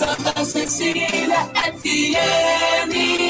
Santa Cecília FM.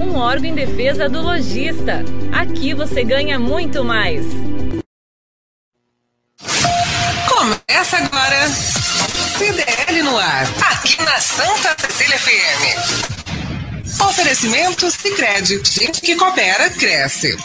um órgão em defesa do lojista. Aqui você ganha muito mais. Começa agora. CDL no ar, aqui na Santa Cecília FM. Oferecimento Sicredi, gente que coopera cresce.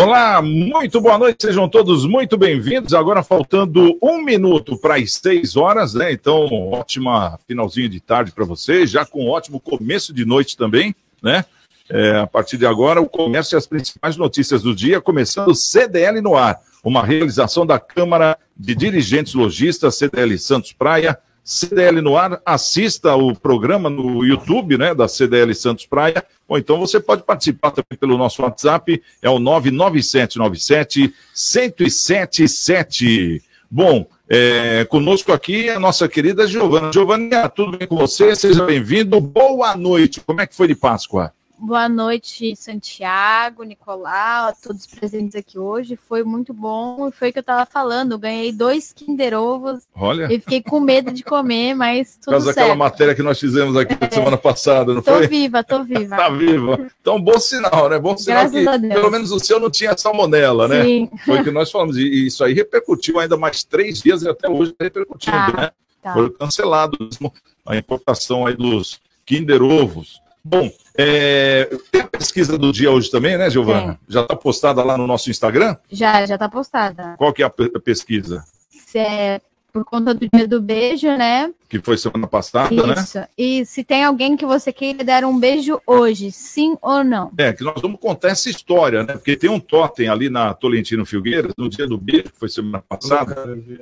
Olá, muito boa noite, sejam todos muito bem-vindos. Agora faltando um minuto para as seis horas, né? Então, ótima finalzinho de tarde para vocês, já com um ótimo começo de noite também, né? É, a partir de agora, o comércio e as principais notícias do dia, começando CDL no ar, uma realização da Câmara de Dirigentes Logistas, CDL Santos Praia, CDL no ar, assista o programa no YouTube, né, da CDL Santos Praia, ou então você pode participar também pelo nosso WhatsApp, é o 99797 1077. Bom, é, conosco aqui é a nossa querida Giovana. Giovana, tudo bem com você? Seja bem-vindo. Boa noite. Como é que foi de Páscoa? Boa noite, Santiago, Nicolau, a todos presentes aqui hoje. Foi muito bom. Foi o que eu estava falando. Eu ganhei dois Kinder Ovos. Olha. E fiquei com medo de comer, mas tudo Por causa certo. daquela matéria que nós fizemos aqui é. semana passada, não tô foi? Tô viva, tô viva. tá viva. Então, bom sinal, né? Bom sinal Graças que pelo menos o seu não tinha salmonela, né? Sim. Foi o que nós falamos. E isso aí repercutiu ainda mais três dias e até hoje está repercutindo, Tá, né? tá. Foi cancelado mesmo a importação aí dos Kinder Ovos. Bom, é, tem a pesquisa do dia hoje também, né, Giovana? Já está postada lá no nosso Instagram? Já, já tá postada. Qual que é a pe- a pesquisa? Se é por conta do dia do beijo, né? Que foi semana passada, né? Isso. E se tem alguém que você queira dar um beijo hoje, sim ou não? É, que nós vamos contar essa história, né? Porque tem um totem ali na Tolentino Filgueiras, no dia do beijo, que foi semana passada,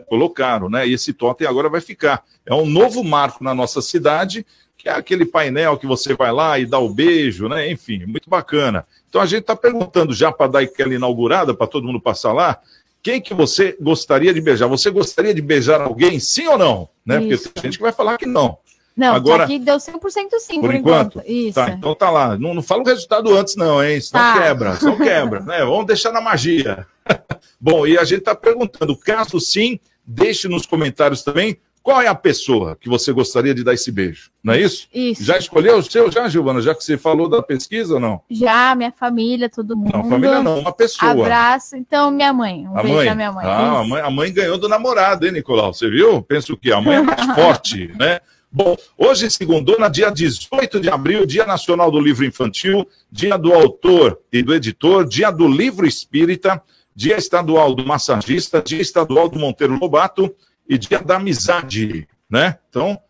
colocaram, né? E esse totem agora vai ficar. É um novo marco na nossa cidade, que é aquele painel que você vai lá e dá o beijo, né? Enfim, muito bacana. Então a gente está perguntando já para dar aquela inaugurada, para todo mundo passar lá, quem que você gostaria de beijar? Você gostaria de beijar alguém, sim ou não? Né? Porque tem gente que vai falar que não. Não, Agora- aqui deu 100% sim, Por por, enquanto? Isso. Tá, então tá lá. Não, não fala o resultado antes, não, hein? Senão Tá. quebra, senão quebra, né? Vamos deixar na magia. Bom, e a gente tá perguntando, caso sim, deixe nos comentários também qual é a pessoa que você gostaria de dar esse beijo, não é isso? Isso. Já escolheu o seu, já, Giovana? Já que você falou da pesquisa ou não? Já, minha família, todo mundo. Não, família não, uma pessoa. Abraço. Então, minha mãe. Um A beijo mãe? da minha mãe. Ah, a mãe, a mãe ganhou do namorado, hein, Nicolau? Você viu? Penso o quê? A mãe é mais forte, né? Bom, hoje, segundona, dia 18 de abril, Dia Nacional do Livro Infantil, Dia do Autor e do Editor, Dia do Livro Espírita, Dia Estadual do Massagista, Dia Estadual do Monteiro Lobato e Dia da Amizade, né? Então,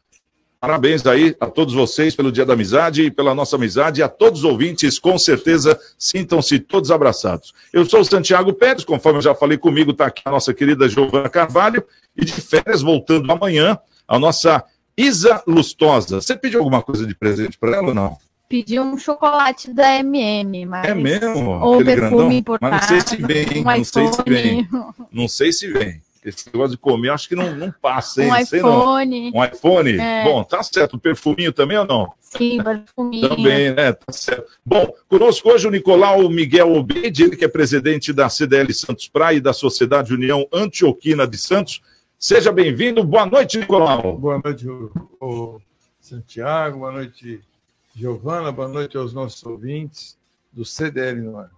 Parabéns aí a todos vocês pelo Dia da Amizade e pela nossa amizade, e a todos os ouvintes, com certeza, sintam-se todos abraçados. Eu sou o Santiago Pérez, conforme eu já falei comigo, está aqui a nossa querida Giovana Carvalho, e de férias, voltando amanhã, a nossa Isa Lustosa. Você pediu alguma coisa de presente para ela ou não? Pedi um chocolate da MM, mas... É mesmo? Ou perfume grandão? importado. Mas não sei se vem, hein? Um não sei se vem. Não sei se vem. Esse negócio de comer, acho que não, não passa, hein? Um sei não. iPhone. Um iPhone? É. Bom, tá certo. O perfuminho também ou não? Sim, perfuminho. Também, né? Tá certo. Bom, conosco hoje o Nicolau Miguel Obeide, ele que é presidente da CDL Santos Praia e da Sociedade União Antioquina de Santos. Seja bem-vindo. Boa noite, Nicolau. Boa noite, o, o Santiago, boa noite, Giovana, boa noite aos nossos ouvintes do CDL no ar.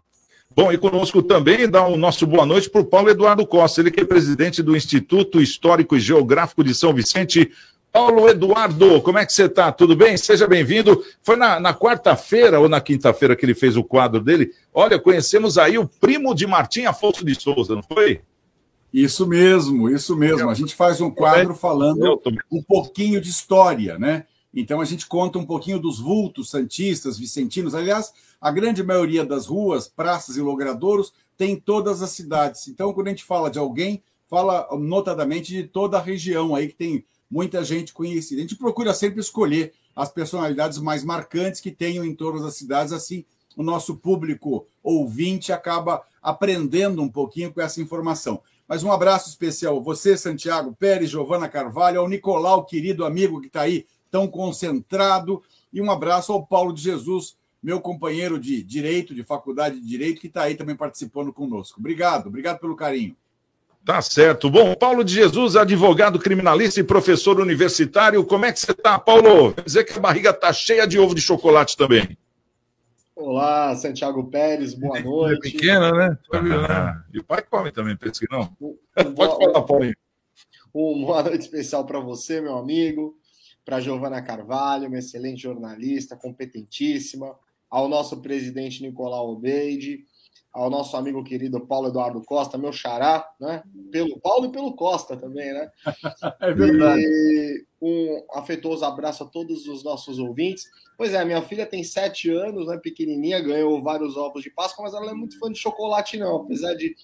Bom, e conosco também dá o nosso boa noite para o Paulo Eduardo Costa, ele que é presidente do Instituto Histórico e Geográfico de São Vicente. Paulo Eduardo, como é que você está? Tudo bem? Seja bem-vindo. Foi na, na quarta-feira ou na quinta-feira que ele fez o quadro dele. Olha, conhecemos aí o primo de Martim Afonso de Souza, não foi? Isso mesmo, isso mesmo. A gente faz um quadro falando um pouquinho de história, né? Então a gente conta um pouquinho dos vultos santistas, vicentinos. Aliás, a grande maioria das ruas, praças e logradouros tem em todas as cidades. Então, quando a gente fala de alguém, fala notadamente de toda a região aí que tem muita gente conhecida. A gente procura sempre escolher as personalidades mais marcantes que tenham em todas as cidades, assim o nosso público ouvinte acaba aprendendo um pouquinho com essa informação. Mas um abraço especial a você, Santiago Pérez, Giovana Carvalho, ao Nicolau, querido amigo que está aí tão concentrado, e um abraço ao Paulo de Jesus, meu companheiro de direito, de faculdade de direito, que está aí também participando conosco. Obrigado, obrigado pelo carinho. Tá certo. Bom, Paulo de Jesus, advogado criminalista e professor universitário. Como é que você está, Paulo? Quer dizer que a barriga tá cheia de ovo de chocolate também. Olá, Santiago Pérez, boa noite. É pequena, né? Ah, e o pai come também, pensa que não. Pode falar, Paulinho. Um boa noite especial para você, meu amigo, para Giovana Carvalho, uma excelente jornalista, competentíssima, ao nosso presidente Nicolau Obeide, ao nosso amigo querido Paulo Eduardo Costa, meu xará, né? Pelo Paulo e pelo Costa também, né? é verdade. E um afetuoso abraço a todos os nossos ouvintes. Pois é, minha filha tem sete anos, né? Pequenininha, ganhou vários ovos de Páscoa, mas ela não é muito fã de chocolate, não. Apesar de,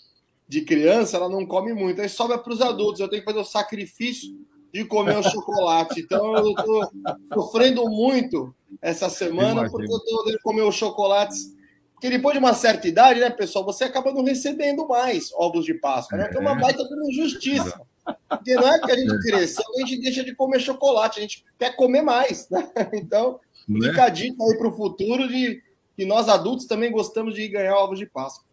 de criança, ela não come muito. Aí sobra para os adultos. Eu tenho que fazer o sacrifício de comer o chocolate. Então eu estou sofrendo muito essa semana porque eu estou de comer os chocolates. Porque depois de uma certa idade, né, pessoal, você acaba não recebendo mais ovos de Páscoa, né? Que é uma baita de injustiça. Porque não é que a gente cresceu, a gente deixa de comer chocolate, a gente quer comer mais, né? Então, né? fica a dica aí para o futuro de que nós adultos também gostamos de ganhar ovos de Páscoa.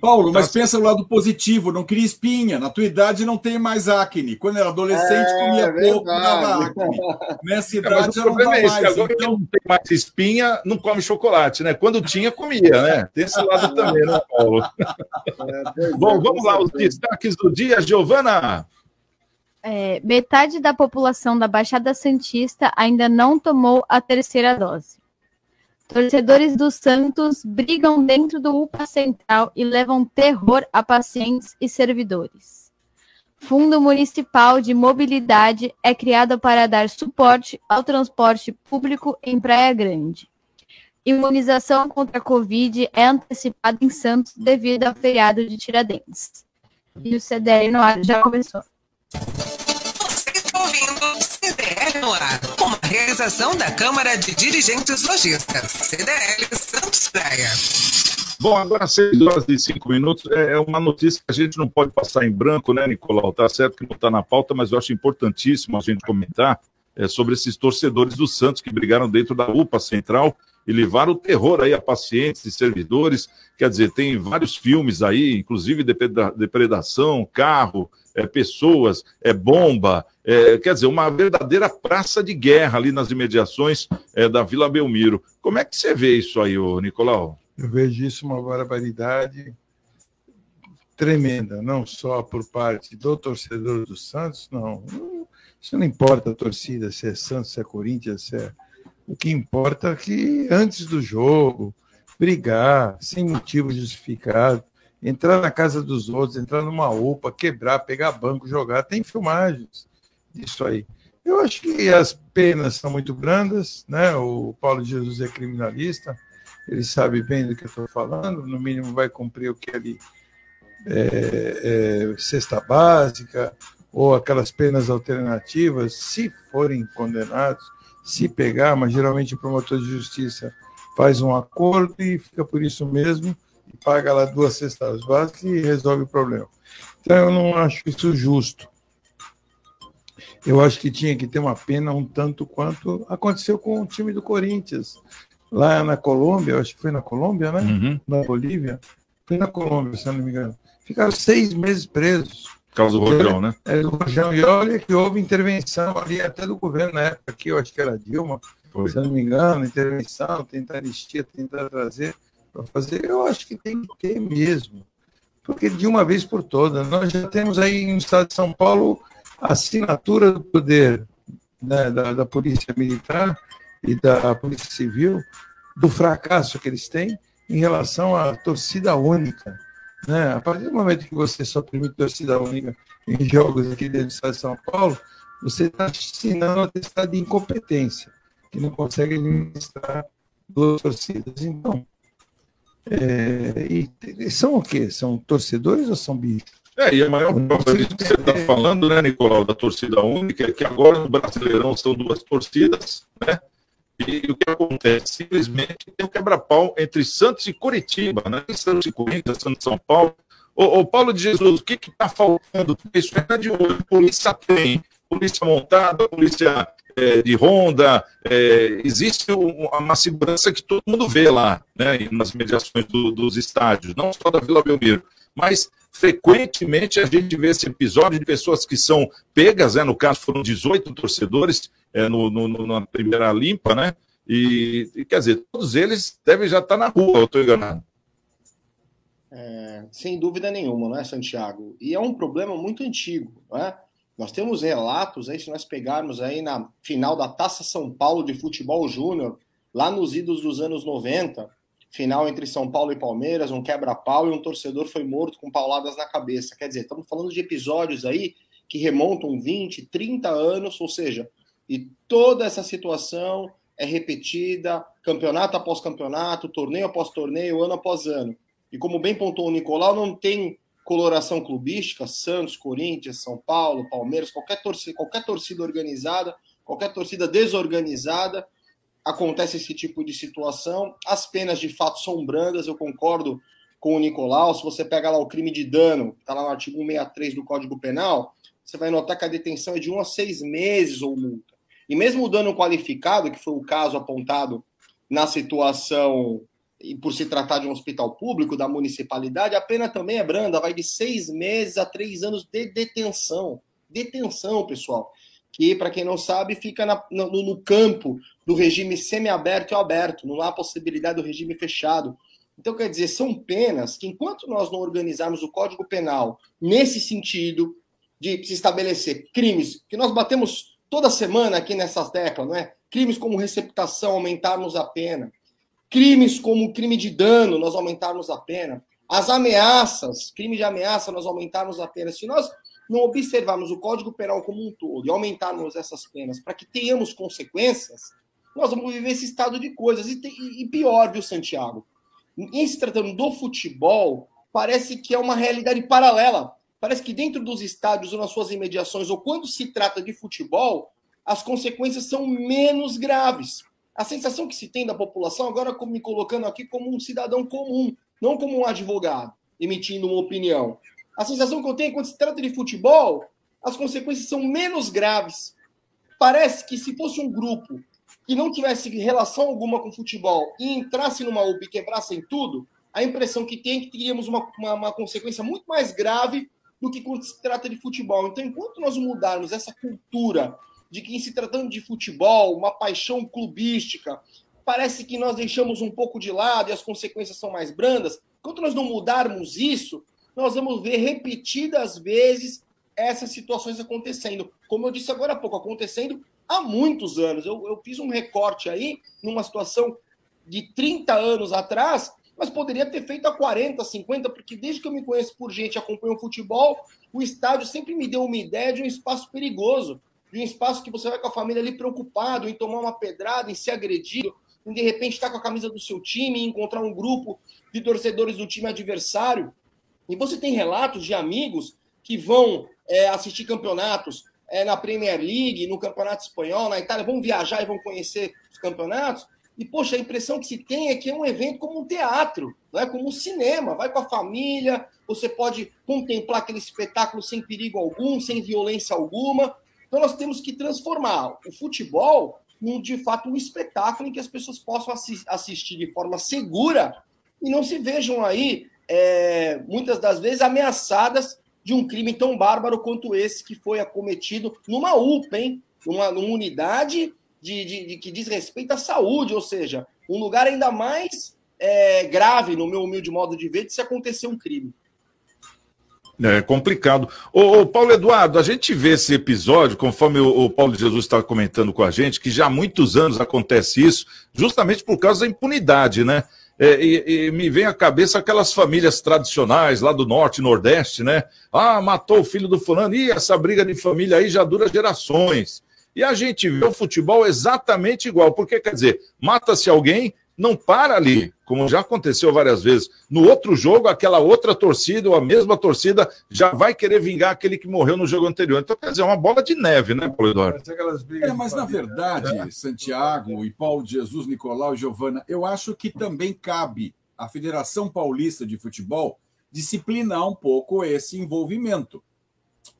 Paulo, mas pensa no lado positivo, não cria espinha. Na tua idade não tem mais acne. Quando era adolescente, é, comia é pouco, dava acne. Nessa é, idade já não dá é mais. Agora então... não tem mais espinha, não come chocolate, né? Quando tinha, comia, né? Tem esse lado também, né, Paulo? É, Bom, vamos lá, os destaques do dia, Giovana. É, metade da população da Baixada Santista ainda não tomou a terceira dose. Torcedores do Santos brigam dentro do UPA Central e levam terror a pacientes e servidores. Fundo Municipal de Mobilidade é criado para dar suporte ao transporte público em Praia Grande. Imunização contra a Covid é antecipada em Santos devido ao feriado de Tiradentes. E o CDL no ar já começou. Você está ouvindo CDL no ar, uma realização da Câmara de Dirigentes Lojistas, CDL Santos Praia. Bom, agora 6 horas e 5 minutos é, é uma notícia que a gente não pode passar em branco, né, Nicolau? Tá certo que não está na pauta, mas eu acho importantíssimo a gente comentar é, sobre esses torcedores do Santos que brigaram dentro da UPA Central e levaram o terror aí a pacientes e servidores. Quer dizer, tem vários filmes aí, inclusive depredação, carro, é, pessoas, é bomba, é, quer dizer, uma verdadeira praça de guerra ali nas imediações é, da Vila Belmiro. Como é que você vê isso aí, ô, Nicolau? Eu vejo isso uma barbaridade tremenda, não só por parte do torcedor do Santos, não. Isso não importa a torcida, se é Santos, se é Corinthians, se é. O que importa é que antes do jogo, brigar, sem motivo justificado, entrar na casa dos outros, entrar numa UPA, quebrar, pegar banco, jogar. Tem filmagens disso aí. Eu acho que as penas são muito brandas, né? O Paulo Jesus é criminalista, ele sabe bem do que eu estou falando, no mínimo vai cumprir o que ali é, é, cesta básica ou aquelas penas alternativas, se forem condenados, se pegar, mas geralmente o promotor de justiça faz um acordo e fica por isso mesmo e paga lá duas cestas básicas e resolve o problema. Então eu não acho isso justo. Eu acho que tinha que ter uma pena um tanto quanto aconteceu com o time do Corinthians. Lá na Colômbia, acho que foi na Colômbia, né? Uhum. Na Bolívia. Foi na Colômbia, se eu não me engano. Ficaram seis meses presos. Por causa do Rojão, né? É, do Rojão. E olha que houve intervenção ali até do governo na época aqui, eu acho que era Dilma, foi. se eu não me engano, intervenção, tentar anistia, tentar trazer para fazer, eu acho que tem que ter mesmo. Porque de uma vez por todas, nós já temos aí no estado de São Paulo a assinatura do poder né, da, da Polícia Militar e da Polícia Civil do fracasso que eles têm em relação à torcida única. Né? A partir do momento que você só permite torcida única em jogos aqui dentro do estado de São Paulo, você está assinando um atestado de incompetência, que não consegue administrar duas torcidas. Então, é, e, são o quê? São torcedores ou são bichos? É, e a maior prova disso que você está falando, né, Nicolau, da torcida única, é que agora no Brasileirão são duas torcidas, né? E o que acontece? Simplesmente tem um quebra-pau entre Santos e Curitiba, né? Santos e Corinthians, Santos e São Paulo. Ô, ô Paulo de Jesus, o que está faltando? Isso é de hoje. Polícia tem, polícia montada, polícia é, de ronda, é, existe uma segurança que todo mundo vê lá, né, nas mediações do, dos estádios, não só da Vila Belmiro, mas frequentemente a gente vê esse episódio de pessoas que são pegas, né, no caso foram 18 torcedores é, no, no, na primeira limpa, né, e, e, quer dizer, todos eles devem já estar na rua, eu estou enganado. É, sem dúvida nenhuma, não é, Santiago? E é um problema muito antigo, não é? Nós temos relatos aí, se nós pegarmos aí na final da Taça São Paulo de Futebol Júnior, lá nos idos dos anos 90, final entre São Paulo e Palmeiras, um quebra-pau e um torcedor foi morto com pauladas na cabeça. Quer dizer, estamos falando de episódios aí que remontam 20, 30 anos, ou seja, e toda essa situação é repetida, campeonato após campeonato, torneio após torneio, ano após ano. E como bem pontuou o Nicolau, não tem coloração clubística, Santos, Corinthians, São Paulo, Palmeiras, qualquer torcida, qualquer torcida organizada, qualquer torcida desorganizada, acontece esse tipo de situação. As penas de fato são brandas, eu concordo com o Nicolau. Se você pega lá o crime de dano, está lá no artigo 163 do Código Penal, você vai notar que a detenção é de um a seis meses ou multa. E mesmo o dano qualificado, que foi o caso apontado na situação e por se tratar de um hospital público da municipalidade, a pena também é branda, vai de seis meses a três anos de detenção. Detenção, pessoal. Que, para quem não sabe, fica na, no, no, campo do regime semiaberto e aberto, não há possibilidade do regime fechado. Então, quer dizer, são penas que, enquanto nós não organizarmos o Código Penal nesse sentido de se estabelecer crimes, que nós batemos toda semana aqui nessas teclas, não é? Crimes como receptação, aumentarmos a pena, Crimes como crime de dano, nós aumentarmos a pena. As ameaças, crime de ameaça, nós aumentarmos a pena. Se nós não observarmos o Código Penal como um todo e aumentarmos essas penas para que tenhamos consequências, nós vamos viver esse estado de coisas. E, e pior, viu, Santiago? Em se tratando do futebol, parece que é uma realidade paralela. Parece que dentro dos estádios ou nas suas imediações, ou quando se trata de futebol, as consequências são menos graves. A sensação que se tem da população, agora me colocando aqui como um cidadão comum, não como um advogado, emitindo uma opinião. A sensação que eu tenho é quando se trata de futebol, as consequências são menos graves. Parece que se fosse um grupo que não tivesse relação alguma com futebol e entrasse numa UP e quebrassem tudo, a impressão que tem é que teríamos uma, uma, uma, consequência muito mais grave do que quando se trata de futebol. Então, enquanto nós mudarmos essa cultura de que, em se tratando de futebol, uma paixão clubística, parece que nós deixamos um pouco de lado e as consequências são mais brandas. Enquanto nós não mudarmos isso, nós vamos ver repetidas vezes essas situações acontecendo. Como eu disse agora há pouco, acontecendo há muitos anos. Eu, eu fiz um recorte aí, numa situação de 30 anos atrás, mas poderia ter feito há 40, 50, porque desde que eu me conheço por gente e acompanho futebol, o estádio sempre me deu uma ideia de um espaço perigoso de um espaço que você vai com a família ali preocupado em tomar uma pedrada, em ser agredido, em de repente estar com a camisa do seu time, encontrar um grupo de torcedores do time adversário. E você tem relatos de amigos que vão é, assistir campeonatos é, na Premier League, no Campeonato Espanhol, na Itália, vão viajar e vão conhecer os campeonatos. E, poxa, a impressão que se tem é que é um evento como um teatro, não é como um cinema. Vai com a família, você pode contemplar aquele espetáculo sem perigo algum, sem violência alguma. Então nós temos que transformar o futebol em, de fato, um espetáculo em que as pessoas possam assi assistir de forma segura e não se vejam aí, é, muitas das vezes, ameaçadas de um crime tão bárbaro quanto esse que foi acometido numa UPA, hein? Numa, numa unidade de, de, de, que diz respeito à saúde, ou seja, um lugar ainda mais é, grave, no meu humilde modo de ver, de se acontecer um crime. É complicado. Ô, Paulo Eduardo, a gente vê esse episódio, conforme o, o Paulo Jesus está comentando com a gente, que já há muitos anos acontece isso, justamente por causa da impunidade, né? É, e, e, me vem à cabeça aquelas famílias tradicionais lá do norte nordeste, né? Ah, matou o filho do fulano, e essa briga de família aí já dura gerações. E a gente vê o futebol exatamente igual, porque quer dizer, mata-se alguém, não para ali, como já aconteceu várias vezes. No outro jogo, aquela outra torcida, ou a mesma torcida, já vai querer vingar aquele que morreu no jogo anterior. Então, quer dizer, é uma bola de neve, né, Paulo Eduardo? É, mas na verdade, Santiago e Paulo Jesus, Nicolau e Giovana, eu acho que também cabe à Federação Paulista de Futebol disciplinar um pouco esse envolvimento.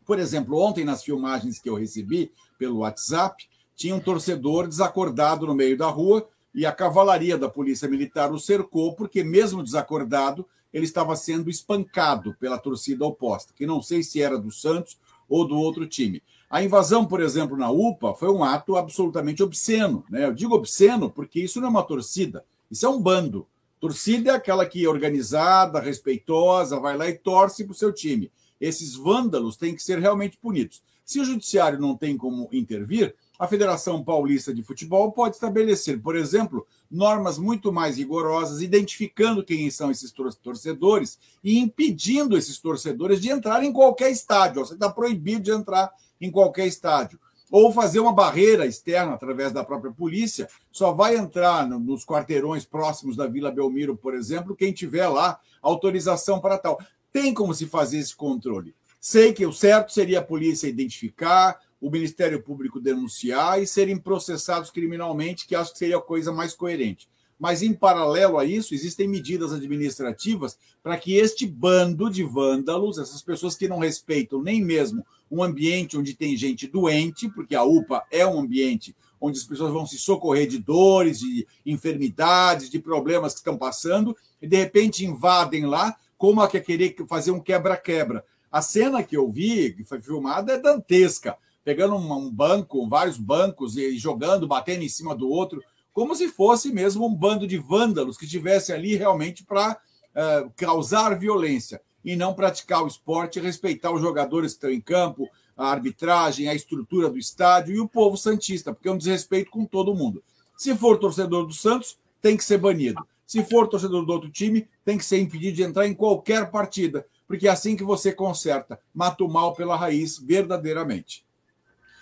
Por exemplo, ontem nas filmagens que eu recebi pelo WhatsApp, tinha um torcedor desacordado no meio da rua e a cavalaria da Polícia Militar o cercou, porque, mesmo desacordado, ele estava sendo espancado pela torcida oposta, que não sei se era do Santos ou do outro time. A invasão, por exemplo, na UPA foi um ato absolutamente obsceno. Né? Eu digo obsceno porque isso não é uma torcida, isso é um bando. Torcida é aquela que é organizada, respeitosa, vai lá e torce para o seu time. Esses vândalos têm que ser realmente punidos. Se o judiciário não tem como intervir, a Federação Paulista de Futebol pode estabelecer, por exemplo, normas muito mais rigorosas, identificando quem são esses torcedores e impedindo esses torcedores de entrar em qualquer estádio. Você está proibido de entrar em qualquer estádio. Ou fazer uma barreira externa através da própria polícia. Só vai entrar nos quarteirões próximos da Vila Belmiro, por exemplo, quem tiver lá autorização para tal. Tem como se fazer esse controle. Sei que o certo seria a polícia identificar, o Ministério Público denunciar e serem processados criminalmente, que acho que seria a coisa mais coerente. Mas, em paralelo a isso, existem medidas administrativas para que este bando de vândalos, essas pessoas que não respeitam nem mesmo um ambiente onde tem gente doente, porque a UPA é um ambiente onde as pessoas vão se socorrer de dores, de enfermidades, de problemas que estão passando, e de repente invadem lá, como a que querer fazer um quebra-quebra. A cena que eu vi, que foi filmada, é dantesca pegando um banco, vários bancos e jogando, batendo em cima do outro, como se fosse mesmo um bando de vândalos que estivesse ali realmente para uh, causar violência e não praticar o esporte, respeitar os jogadores que estão em campo, a arbitragem, a estrutura do estádio e o povo santista, porque é um desrespeito com todo mundo. Se for torcedor do Santos, tem que ser banido. Se for torcedor do outro time, tem que ser impedido de entrar em qualquer partida, porque é assim que você conserta, mata o mal pela raiz verdadeiramente.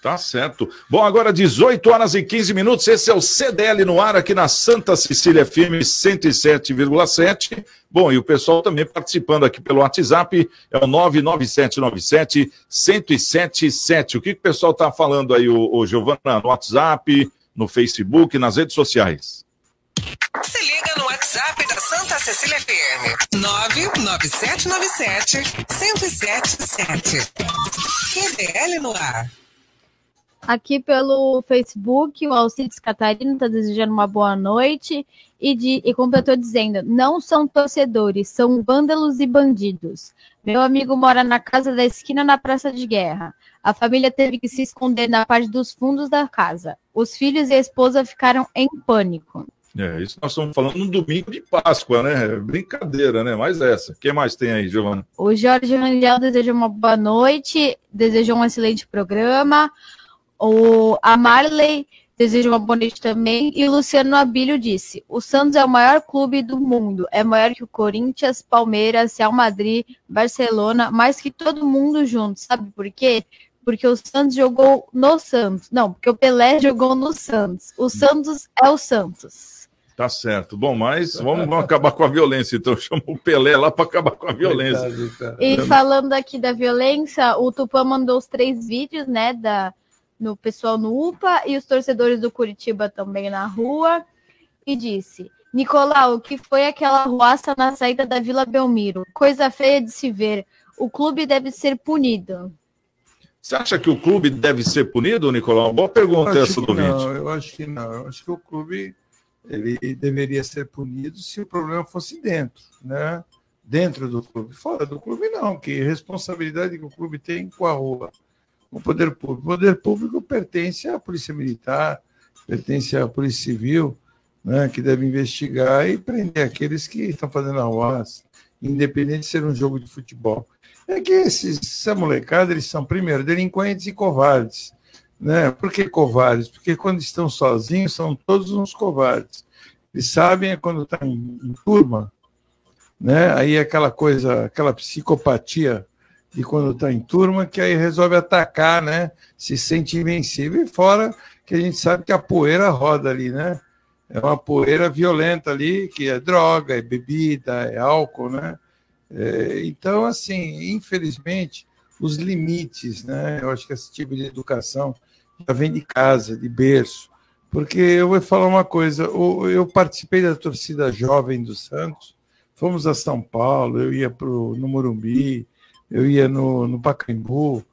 Tá certo. Bom, agora 18 horas e 15 minutos. Esse é o CDL no ar aqui na Santa Cecília FM 107,7. Bom, e o pessoal também participando aqui pelo WhatsApp é o 99797 1077. O que, o pessoal tá falando aí, o, o Giovana, no WhatsApp, no Facebook, nas redes sociais? Se liga no WhatsApp da Santa Cecília FM. 99797 1077. CDL no ar. Aqui pelo Facebook, o Alcides Catarina está desejando uma boa noite e, de, e completou dizendo: não são torcedores, são vândalos e bandidos. Meu amigo mora na casa da esquina na Praça de Guerra. A família teve que se esconder na parte dos fundos da casa. Os filhos e a esposa ficaram em pânico. É, isso nós estamos falando no domingo de Páscoa, né? Brincadeira, né? Mais essa. O que mais tem aí, Giovana? O Jorge Rangel deseja uma boa noite, desejou um excelente programa. O, a Marley deseja uma boa noite também. E o Luciano Abílio disse: o Santos é o maior clube do mundo. É maior que o Corinthians, Palmeiras, Real Madrid, Barcelona, mais que todo mundo junto. Sabe por quê? Porque o Santos jogou no Santos. Não, porque o Pelé jogou no Santos. O Santos é o Santos. Tá certo. Bom, mas vamos, vamos acabar com a violência, então. Chama o Pelé lá para acabar com a violência. E falando aqui da violência, o Tupã mandou os três vídeos, né, da, no pessoal no UPA e os torcedores do Curitiba também na rua e disse: Nicolau, o que foi aquela ruaça na saída da Vila Belmiro? Coisa feia de se ver. O clube deve ser punido. Você acha que o clube deve ser punido, Nicolau? Boa pergunta essa do Não, eu acho que não. Eu acho que o clube ele deveria ser punido se o problema fosse dentro, né? Dentro do clube. Fora do clube, não. Que responsabilidade que o clube tem com a rua o poder público. O poder público pertence à Polícia Militar, pertence à Polícia Civil, né, que deve investigar e prender aqueles que estão fazendo arruaça, independente de ser um jogo de futebol. É que esses, essa molecada, eles são, primeiro, delinquentes e covardes. Né? Por que covardes? Porque quando estão sozinhos, são todos uns covardes. Eles sabem é quando está em, em turma, né? aí é aquela coisa, aquela psicopatia de quando está em turma, que aí resolve atacar, né? se sente invencível. E fora que a gente sabe que a poeira roda ali, né? É uma poeira violenta ali, que é droga, é bebida, é álcool, né? É, então, assim, infelizmente, os limites, né? Eu acho que esse tipo de educação já vem de casa, de berço. Porque eu vou falar uma coisa, eu participei da torcida jovem do Santos, fomos a São Paulo, eu ia pro, no Morumbi, eu ia no, no Pacaembu,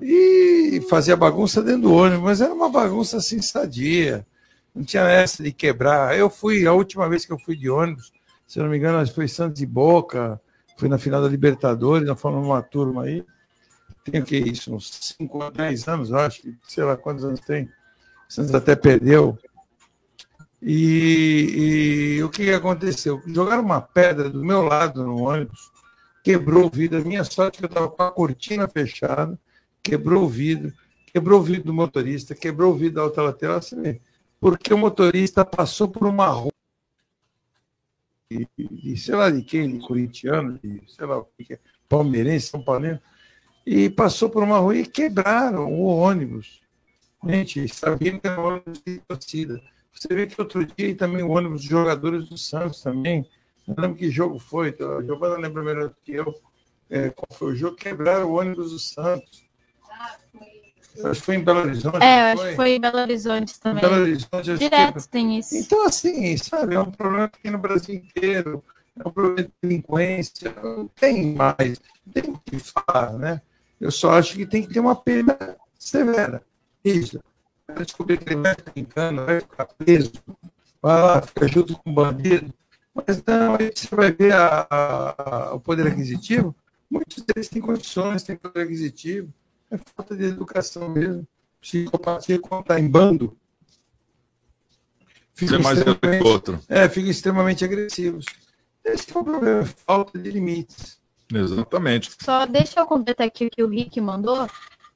e fazia bagunça dentro do ônibus, mas era uma bagunça assim sadia. Não tinha essa de quebrar. Eu fui, a última vez que eu fui de ônibus, se não me engano, foi Santos e Boca, fui na final da Libertadores, nós fomos numa turma aí. Tem o que isso? Uns 5 10 anos, eu acho, sei lá quantos anos tem. Santos até perdeu. E, e, o que aconteceu? Jogaram uma pedra do meu lado no ônibus, quebrou o vidro. A minha sorte é que eu estava com a cortina fechada quebrou o vidro, quebrou o vidro do motorista, quebrou o vidro da outra lateral, assim, porque o motorista passou por uma rua de, sei lá de quem, de corintiano, de sei lá o que é, palmeirense, São Paulo, e passou por uma rua e quebraram o ônibus. Gente, sabia que era um ônibus de torcida. Você vê que outro dia também o ônibus dos jogadores do Santos também. Não lembro que jogo foi, então, a Giovana lembra melhor do que eu. É, qual foi o jogo? Quebraram o ônibus do Santos. Acho que foi em Belo Horizonte. É, acho que foi em Belo Horizonte também. Belo Horizonte, Direto que... tem isso. Então, assim, sabe, é um problema aqui no Brasil inteiro. É um problema de delinquência. Não tem mais. Tem que falar, né? Eu só acho que tem que ter uma pena severa. Isso. Descobrir que ele vai ficar em cana, vai ficar preso, vai lá, fica junto com o bandido. Mas não, aí você vai ver a, a, o poder aquisitivo. Muitos deles têm condições, têm poder aquisitivo é falta de educação mesmo. Psicopatia quando está em bando. Fica mais outro. É, fica extremamente agressivos. Esse é o problema, falta de limites. Exatamente. Só deixa eu completar aqui o que o Rick mandou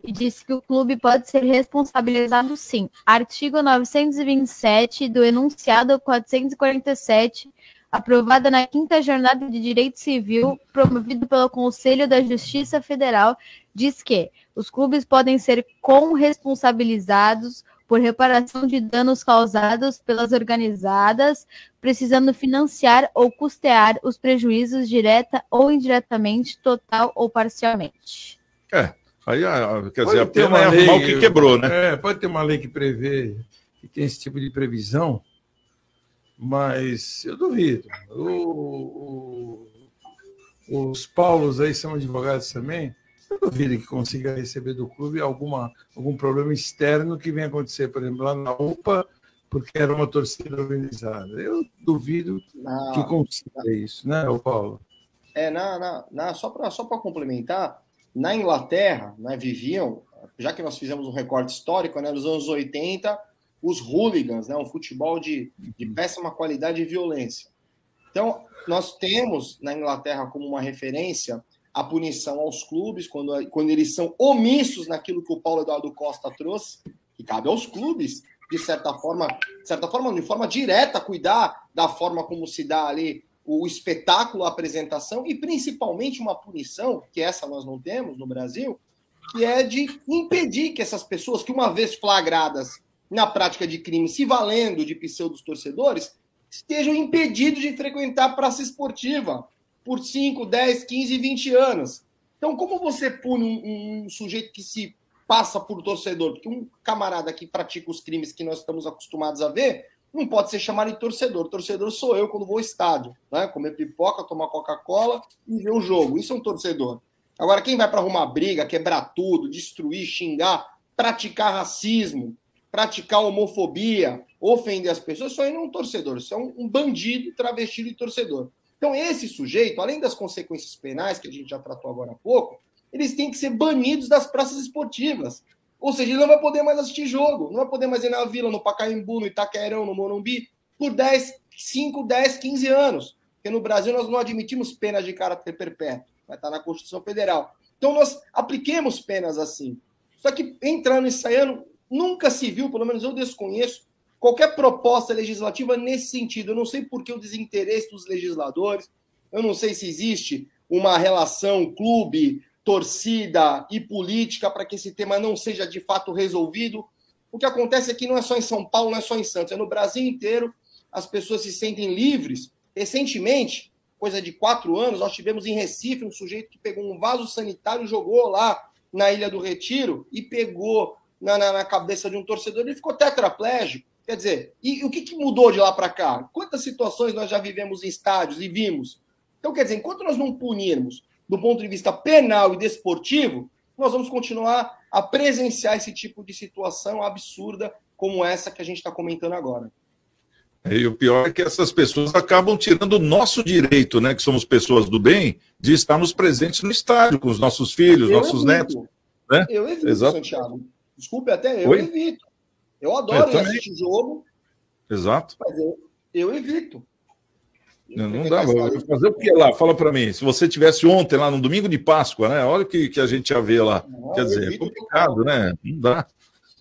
e disse que o clube pode ser responsabilizado sim. Artigo 927 do enunciado 447 aprovada na quinta jornada de Direito Civil, promovido pelo Conselho da Justiça Federal, diz que os clubes podem ser corresponsabilizados por reparação de danos causados pelas organizadas, precisando financiar ou custear os prejuízos direta ou indiretamente, total ou parcialmente. É, aí ah, quer dizer, a pena é arrumar o que quebrou, né? É, pode ter uma lei que prevê que tem esse tipo de previsão, mas eu duvido. O, o, os Paulos aí são advogados também. Eu duvido que consiga receber do clube alguma, algum problema externo que venha acontecer, por exemplo, lá na UPA, porque era uma torcida organizada. Eu duvido não, que consiga isso, né, Paulo? É, na, na, na só para só complementar, na Inglaterra, né, viviam, já que nós fizemos um recorte histórico, né, nos anos 80, os hooligans, né, um futebol de, de péssima qualidade e violência. Então, nós temos na Inglaterra como uma referência a punição aos clubes quando, quando eles são omissos naquilo que o Paulo Eduardo Costa trouxe, que cabe aos clubes, de certa forma, de certa forma, de forma direta, cuidar da forma como se dá ali o espetáculo, a apresentação e principalmente uma punição, que essa nós não temos no Brasil, que é de impedir que essas pessoas que uma vez flagradas na prática de crime, se valendo de pseudos torcedores, estejam impedidos de frequentar praça esportiva por 5, 10, 15, 20 anos. Então, como você pune um, um, sujeito que se passa por torcedor? Porque um camarada que pratica os crimes que nós estamos acostumados a ver não pode ser chamado de torcedor. Torcedor sou eu quando vou ao estádio, né? comer pipoca, tomar Coca-Cola e ver o jogo. Isso é um torcedor. Agora, quem vai para arrumar briga, quebrar tudo, destruir, xingar, praticar racismo, praticar homofobia, ofender as pessoas, isso aí não é um torcedor, isso é um, bandido travestido de torcedor. Então, esse sujeito, além das consequências penais, que a gente já tratou agora há pouco, eles têm que ser banidos das praças esportivas. Ou seja, ele não vai poder mais assistir jogo, não vai poder mais ir na Vila, no Pacaembu, no Itaquerão, no Morumbi. por 10, 5, 10, 15 anos. Porque no Brasil nós não admitimos penas de caráter perpétuo. Vai estar na Constituição Federal. Então nós apliquemos penas assim. Só que entrando e saindo, nunca se viu, pelo menos eu desconheço, qualquer proposta legislativa nesse sentido. Eu não sei por que o desinteresse dos legisladores, eu não sei se existe uma relação clube, torcida e política para que esse tema não seja de fato resolvido. O que acontece é que não é só em São Paulo, não é só em Santos, é no Brasil inteiro. As pessoas se sentem livres. Recentemente, coisa de quatro anos, nós tivemos em Recife um sujeito que pegou um vaso sanitário, jogou lá na Ilha do Retiro e pegou na, na, na cabeça de um torcedor e ficou tetraplégico. Quer dizer, e, e o que, que mudou de lá para cá? Quantas situações nós já vivemos em estádios e vimos? Então, quer dizer, enquanto nós não punirmos do ponto de vista penal e desportivo, nós vamos continuar a presenciar esse tipo de situação absurda como essa que a gente está comentando agora. E o pior é que essas pessoas acabam tirando o nosso direito, né, que somos pessoas do bem, de estarmos presentes no estádio com os nossos filhos, eu nossos evito. netos. Né? Eu evito, Exato. Santiago. Desculpe até, eu Oi? evito. Eu adoro eu assistir jogo. Exato. Mas eu, eu evito. Não, não dá, fazer o que lá? Fala para mim. Se você tivesse ontem lá no domingo de Páscoa, né? Olha o que, que a gente ia ver lá. Não, Quer dizer, é complicado, né? Não dá.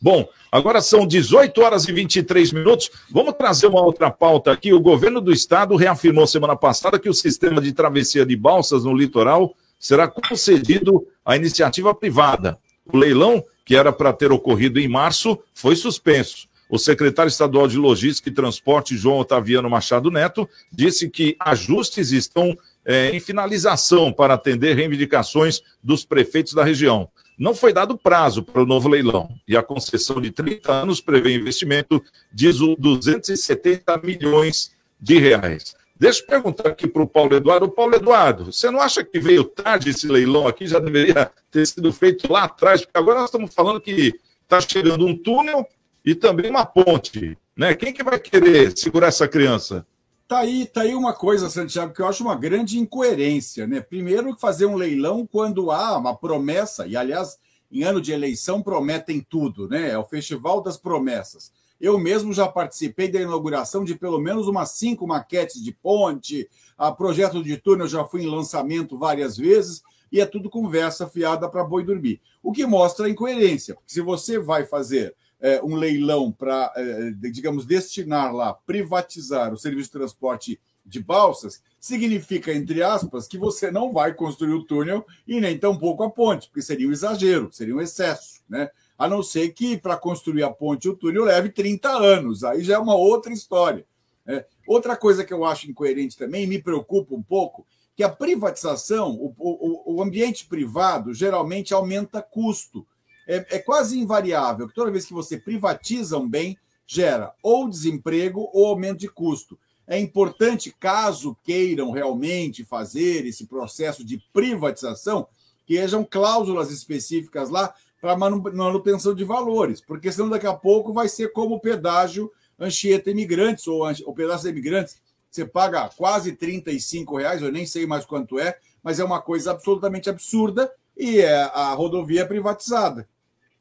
Bom, agora são 18 horas e 23 minutos. Vamos trazer uma outra pauta aqui. O governo do estado reafirmou semana passada que o sistema de travessia de balsas no litoral será concedido à iniciativa privada. O leilão, que era para ter ocorrido em março, foi suspenso. O secretário estadual de Logística e Transporte, João Otaviano Machado Neto, disse que ajustes estão é, em finalização para atender reivindicações dos prefeitos da região. Não foi dado prazo para o novo leilão e a concessão de 30 anos prevê investimento de 270 milhões de reais. Deixa eu perguntar aqui para o Paulo Eduardo. Paulo Eduardo, você não acha que veio tarde esse leilão aqui? Já deveria ter sido feito lá atrás, porque agora nós estamos falando que está chegando um túnel e também uma ponte. Né? Quem que vai querer segurar essa criança? Tá aí, tá aí uma coisa, Santiago, que eu acho uma grande incoerência, né? Primeiro, fazer um leilão quando há uma promessa, e aliás, em ano de eleição prometem tudo, né? É o festival das promessas. Eu mesmo já participei da inauguração de pelo menos umas cinco maquetes de ponte, a projeto de túnel já fui em lançamento várias vezes, e é tudo conversa fiada para boi dormir. O que mostra a incoerência, porque se você vai fazer é, um leilão para, é, digamos, destinar lá, privatizar o serviço de transporte de balsas, significa, entre aspas, que você não vai construir o túnel e nem tampouco a ponte, porque seria um exagero, seria um excesso, né? A não ser que para construir a ponte o túnel leve 30 anos, aí já é uma outra história. Né? Outra coisa que eu acho incoerente também, me preocupa um pouco, que a privatização, o, o, o ambiente privado geralmente aumenta custo é, é quase invariável que toda vez que você privatiza um bem, gera ou desemprego ou aumento de custo. É importante, caso queiram realmente fazer esse processo de privatização, que hajam cláusulas específicas lá para manutenção de valores, porque senão daqui a pouco vai ser como o pedágio Anchieta Imigrantes ou o pedágio Imigrantes. Você paga quase 35 reais, eu nem sei mais quanto é, mas é uma coisa absolutamente absurda e é, a rodovia é privatizada.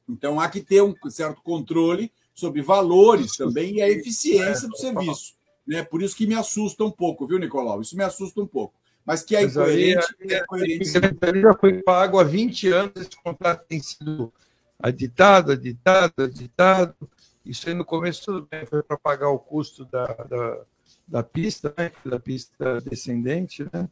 Então, há que ter um certo controle sobre valores também e a eficiência do serviço. Né? Por isso que me assusta um pouco, viu, Nicolau? Isso me assusta um pouco. Mas que é Mas incoerente, aí, é coerente. Ele já foi pago há 20 anos, esse contrato tem sido aditado, aditado, aditado. Isso aí no começo tudo bem, foi para pagar o custo da, da, da pista, né? da pista descendente, né?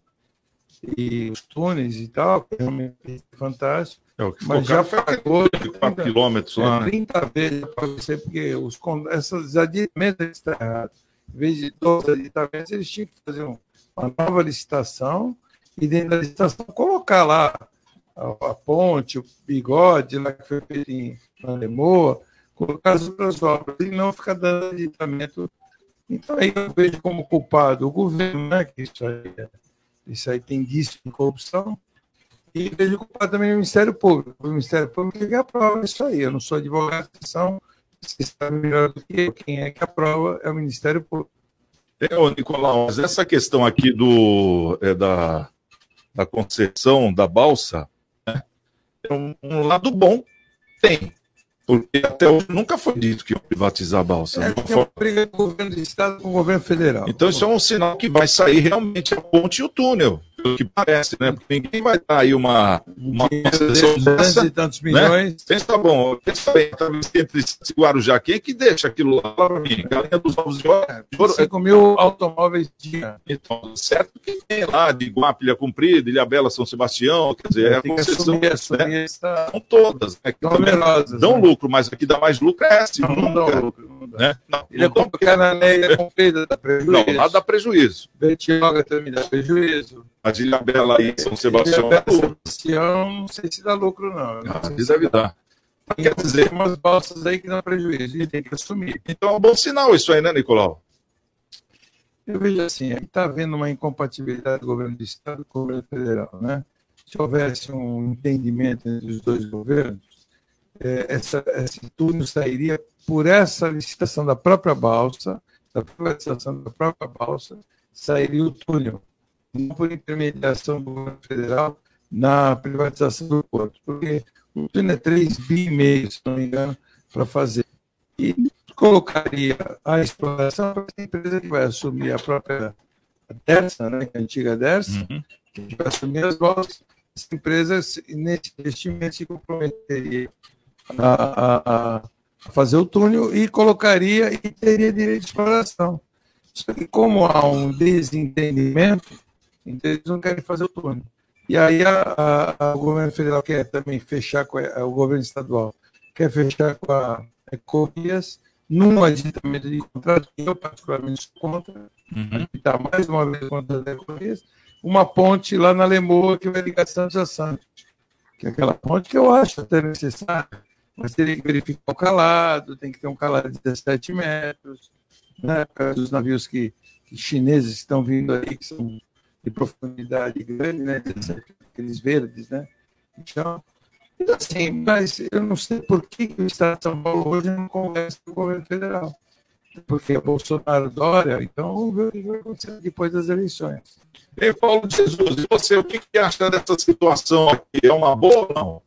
e os túneis e tal, que é realmente fantástico. É, o que mas já pagou 4 quilômetros lá. É, 30 vezes para você, porque os, esses aditamentos estão errados. Em vez de 12 aditamentos, eles tinham que fazer uma nova licitação e dentro da licitação colocar lá a, ponte, o bigode lá que foi feito em Andemoa, colocar as outras obras e não ficar dando aditamento. Então aí eu vejo como culpado o governo, né, que isso aí, é, isso aí tem indício de corrupção, e vejo culpado também o Ministério Público. O Ministério Público é que aprova isso aí. Eu não sou advogado, são, você sabe melhor do que eu. Quem é que aprova é o Ministério Público. É, ô, Nicolau, mas essa questão aqui do, é, da, da concessão da balsa, né, é um, um, lado bom, tem. Porque até hoje nunca foi dito que ia privatizar a balsa. É, uma briga do governo do estado com o governo federal. Então isso é um sinal que vai sair realmente a ponte e o túnel, pelo que parece, né? Porque ninguém vai dar aí uma... uma Duzentos e tantos né? milhões. Pensa bom, pensa bem, talvez entre Santos e Guarujá, quem é que deixa aquilo lá para mim? Galinha dos ovos de ouro? de ouro? 5 mil automóveis dia. Então, certo que tem lá de Guapilha Comprida, Ilha Bela, São Sebastião, quer dizer, é a concessão, assumir, assumir né? essa... São todas, né? Que Numerosas, dão né? lucro, mas aqui dá mais lucro é essa, Não, não nunca, dá lucro. Não dá. né? Não, Ilha não Ilha Comprida dá prejuízo. não, nada dá prejuízo. Bertioga também dá prejuízo. Mas Ilha Bela e São Sebastião Ilha lucro. Sebastião, não sei se dá lucro, não. Não Ah, deve dar. Quer dizer, Tem umas balsas aí que dão prejuízo e tem que assumir. então é um bom sinal isso aí, né, Nicolau? Eu vejo assim, está havendo uma incompatibilidade do governo do Estado com o governo federal. Né? Se houvesse um entendimento entre os dois governos, eh, essa, esse túnel sairia por essa licitação da própria balsa, da privatização da própria balsa, sairia o túnel, não por intermediação do governo federal na privatização do porto, porque o túnel é 3 bi e meio, se não me engano, para fazer. E colocaria a exploração para a empresa que vai assumir a própria Dersa, né, é a antiga Dersa, que vai assumir as bolsas. Essa empresa, se- nesse investimento, se comprometeria a- a- a fazer o túnel e colocaria e teria direito de exploração. Só que, como há um desentendimento, então eles não querem fazer o túnel. E aí a- a- o governo federal quer também fechar com a, o governo estadual, quer fechar com a Ecovias num aditamento de contrato que eu particularmente sou contra, está mais uma vez contra a Ecovias, uma ponte lá na Lemoa que vai ligar Santos a Santos, que é aquela ponte que eu acho até necessária, mas teria que verificar o calado, tem que ter um calado de 17 metros, né, por causa dos navios que, que chineses estão vindo aí, que são de profundidade grande, né? Aqueles verdes, né? Então, então, assim, mas eu não sei por que, o Estado de São Paulo hoje não conversa com o governo federal. Porque é Bolsonaro Dória, então vamos ver o que vai acontecer depois das eleições. Ei, Paulo Jesus, e você, o que, que acha dessa situação aqui? É uma boa ou não?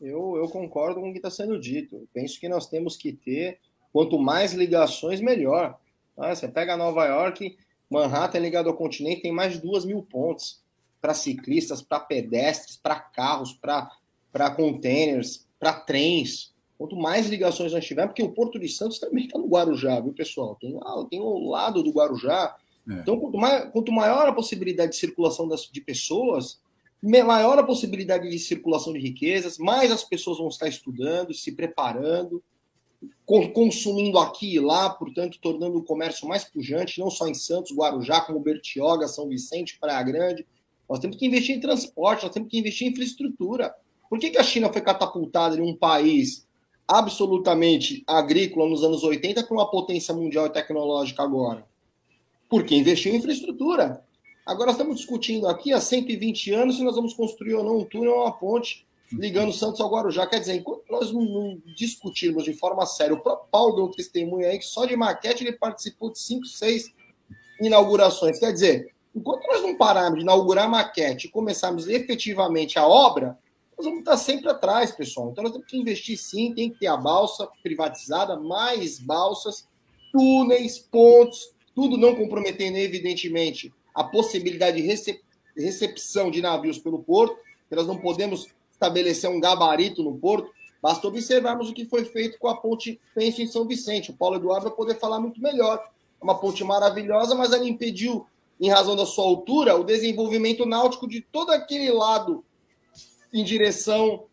Eu, eu concordo com o que está sendo dito. Eu penso que nós temos que ter, quanto mais ligações, melhor. Ah, você pega Nova York, Manhattan é ligado ao continente, tem mais de duas mil pontes para ciclistas, para pedestres, para carros, para containers, para trens. Quanto mais ligações nós tivermos, porque o Porto de Santos também está no Guarujá, viu, pessoal? Tem, ah, tem o lado do Guarujá. É. Então, quanto, mais, quanto maior a possibilidade de circulação das, de pessoas, maior a possibilidade de circulação de riquezas, mais as pessoas vão estar estudando, se preparando, consumindo aqui e lá, portanto, tornando o comércio mais pujante, não só em Santos, Guarujá, como Bertioga, São Vicente, Praia Grande. Nós temos que investir em transporte, nós temos que investir em infraestrutura. Por que, que a China foi catapultada em um país absolutamente agrícola nos anos 80 para uma potência mundial e tecnológica agora? Porque investiu em infraestrutura. Agora estamos discutindo aqui há 120 anos se nós vamos construir ou não um túnel ou uma ponte ligando Santos ao Guarujá. Quer dizer, enquanto nós não, não discutirmos de forma séria, o próprio Paulo deu um testemunho aí que só de maquete ele participou de 5, 6 inaugurações. Quer dizer, enquanto nós não pararmos de inaugurar maquete e começarmos efetivamente a obra, nós vamos estar sempre atrás, pessoal. Então nós temos que investir sim, tem que ter a balsa privatizada, mais balsas, túneis, pontos, tudo não comprometendo, evidentemente, a possibilidade de recep- recepção de navios pelo porto, nós não podemos estabelecer um gabarito no porto. Basta observarmos o que foi feito com a ponte Penso em São Vicente. O Paulo Eduardo vai poder falar muito melhor. É uma ponte maravilhosa, mas ela impediu, em razão da sua altura, o desenvolvimento náutico de todo aquele lado em direção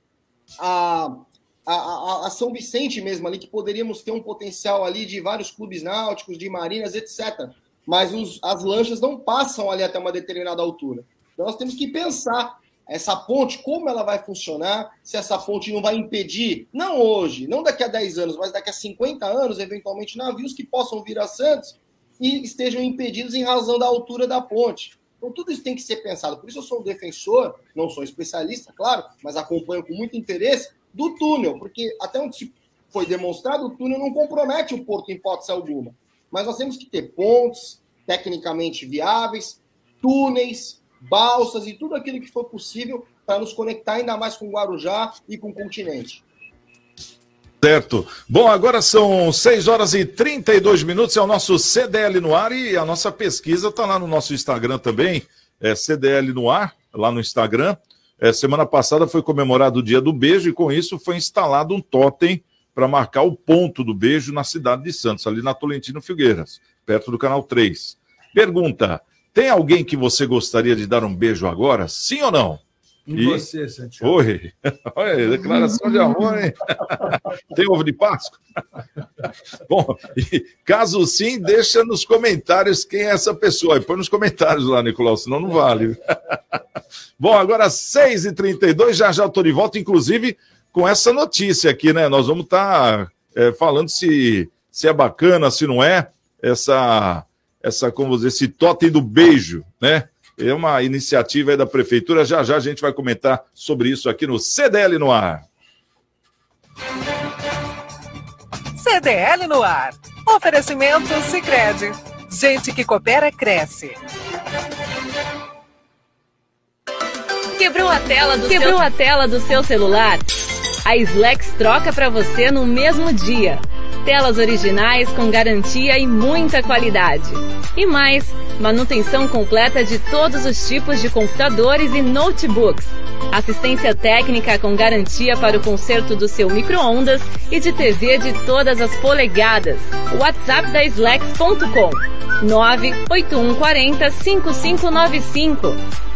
a, a, a- a São Vicente mesmo, ali, que poderíamos ter um potencial ali de vários clubes náuticos, de marinas, etc. Mas os- as lanchas não passam ali até uma determinada altura. Então nós temos que pensar essa ponte, como ela vai funcionar, se essa ponte não vai impedir, não hoje, não daqui a 10 anos, mas daqui a 50 anos, eventualmente, navios que possam vir a Santos e estejam impedidos em razão da altura da ponte. Então, tudo isso tem que ser pensado. Por isso, eu sou um defensor, não sou especialista, claro, mas acompanho com muito interesse, do túnel, porque até onde foi demonstrado, o túnel não compromete o porto em hipótese alguma. Mas nós temos que ter pontes tecnicamente viáveis, túneis, balsas e tudo aquilo que for possível para nos conectar ainda mais com o Guarujá e com o continente. Certo. Bom, agora são 6 horas e 32 minutos, é o nosso CDL no ar e a nossa pesquisa está lá no nosso Instagram também, é CDL no ar, lá no Instagram. É, semana passada foi comemorado o Dia do Beijo e com isso foi instalado um totem para marcar o ponto do beijo na cidade de Santos, ali na Tolentino Figueiras, perto do canal 3. Pergunta: tem alguém que você gostaria de dar um beijo agora? Sim ou não? E, e você, Santiago? Oi, olha, declaração de amor, hein? Tem ovo de Páscoa? Bom, caso sim, deixa nos comentários quem é essa pessoa. E põe nos comentários lá, Nicolau, senão não vale. Bom, agora 6h32, já já estou de volta, inclusive com essa notícia aqui, né? Nós vamos estar tá, é, falando se, se é bacana, se não é, essa, essa como dizer, esse totem do beijo, né? É uma iniciativa da prefeitura. Já já a gente vai comentar sobre isso aqui no CDL no ar. CDL no ar. Oferecimento Sicredi. Gente que coopera cresce. Quebrou a tela do Quebrou seu... a tela do seu celular? A Slex troca para você no mesmo dia. Telas originais com garantia e muita qualidade. E mais, manutenção completa de todos os tipos de computadores e notebooks. Assistência técnica com garantia para o conserto do seu micro-ondas e de TV de todas as polegadas. WhatsApp da Slex.com 98140 5595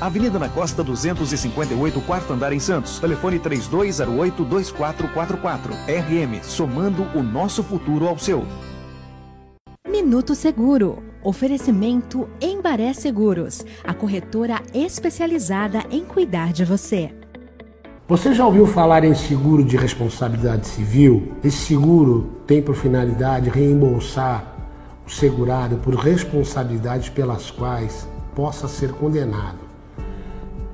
Avenida na Costa 258, quarto andar em Santos. Telefone 3208-2444. RM, somando o nosso futuro ao seu. Minuto Seguro. Oferecimento Embaré Seguros, a corretora especializada em cuidar de você. Você já ouviu falar em seguro de responsabilidade civil? Esse seguro tem por finalidade reembolsar o segurado por responsabilidades pelas quais possa ser condenado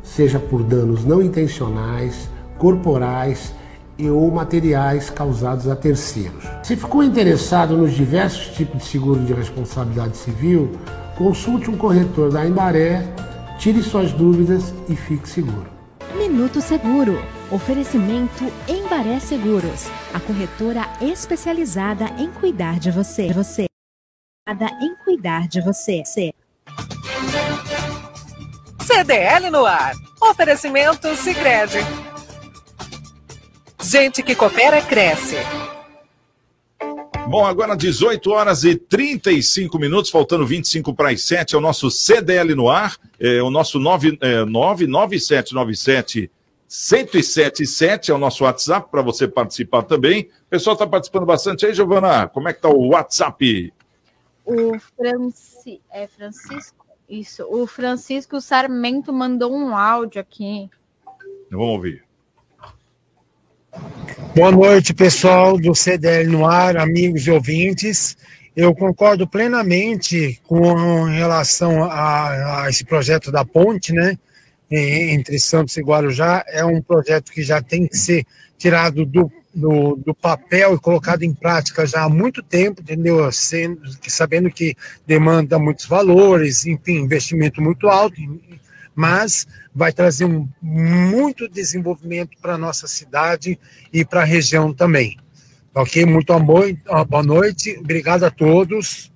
seja por danos não intencionais, corporais e ou materiais causados a terceiros. Se ficou interessado nos diversos tipos de seguro de responsabilidade civil, consulte um corretor da Embaré, tire suas dúvidas e fique seguro. Minuto Seguro. Oferecimento Embaré Seguros, a corretora especializada em cuidar de você. Você. Em cuidar de você. CDL no ar. Oferecimento Sicredi. Gente que coopera cresce. Bom, agora 18 horas e 35 minutos, faltando 25 para as 7, é o nosso CDL no ar, é o nosso 99797 1077 é o nosso WhatsApp para você participar também. O pessoal está participando bastante aí, Giovana. Como é que está o WhatsApp? O Franci... é Francisco isso. O Francisco Sarmento mandou um áudio aqui. Vamos ouvir. Boa noite, pessoal do CDL no ar, amigos e ouvintes. Eu concordo plenamente com relação a, a esse projeto da ponte, né? Entre Santos e Guarujá. É um projeto que já tem que ser tirado do do, do, papel e colocado em prática já há muito tempo, entendeu? Sendo, sabendo que demanda muitos valores, enfim, investimento muito alto, mas vai trazer um, muito desenvolvimento para a nossa cidade e para a região também. Ok? Muito amor, boa noite, obrigado a todos,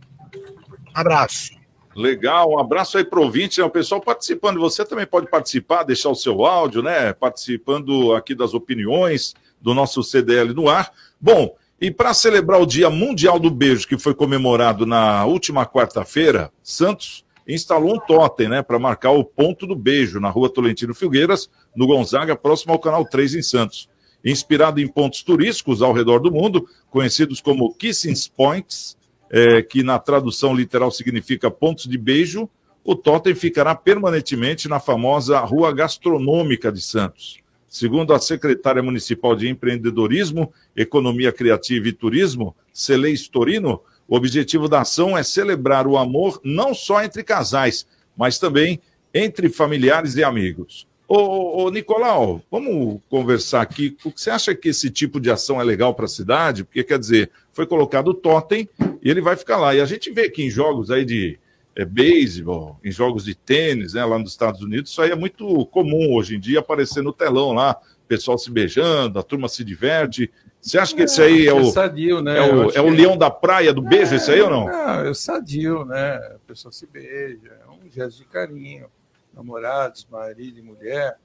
abraço. Legal, um abraço aí para ouvinte, né? o pessoal participando. Você também pode participar, deixar o seu áudio, né? Participando aqui das opiniões do nosso CDL no ar. Bom, e para celebrar o Dia Mundial do Beijo, que foi comemorado na última quarta-feira, Santos instalou um totem, né, para marcar o ponto do beijo na rua Tolentino Filgueiras, no Gonzaga, próximo ao canal 3 em Santos. inspirado em pontos turísticos ao redor do mundo, conhecidos como Kissing Points, é, que na tradução literal significa pontos de beijo. O totem ficará permanentemente na famosa Rua Gastronômica de Santos. Segundo a secretária municipal de Empreendedorismo, Economia Criativa e Turismo, Celei Torino, o objetivo da ação é celebrar o amor não só entre casais, mas também entre familiares e amigos. Ô, ô, Nicolau, vamos conversar aqui. Você acha que esse tipo de ação é legal para a cidade? Porque, quer dizer, foi colocado o totem e ele vai ficar lá. E a gente vê que em jogos aí de é, beisebol, em jogos de tênis, né, lá nos Estados Unidos, isso aí é muito comum hoje em dia aparecer no telão lá, pessoal se beijando, a turma se diverte. Você acha que esse aí é, é o. sadio, né? É o, é o leão da praia do beijo, é, esse aí ou não? Não, é o sadio, né? A pessoa se beija, é um gesto de carinho. Namorados, marido e mulher,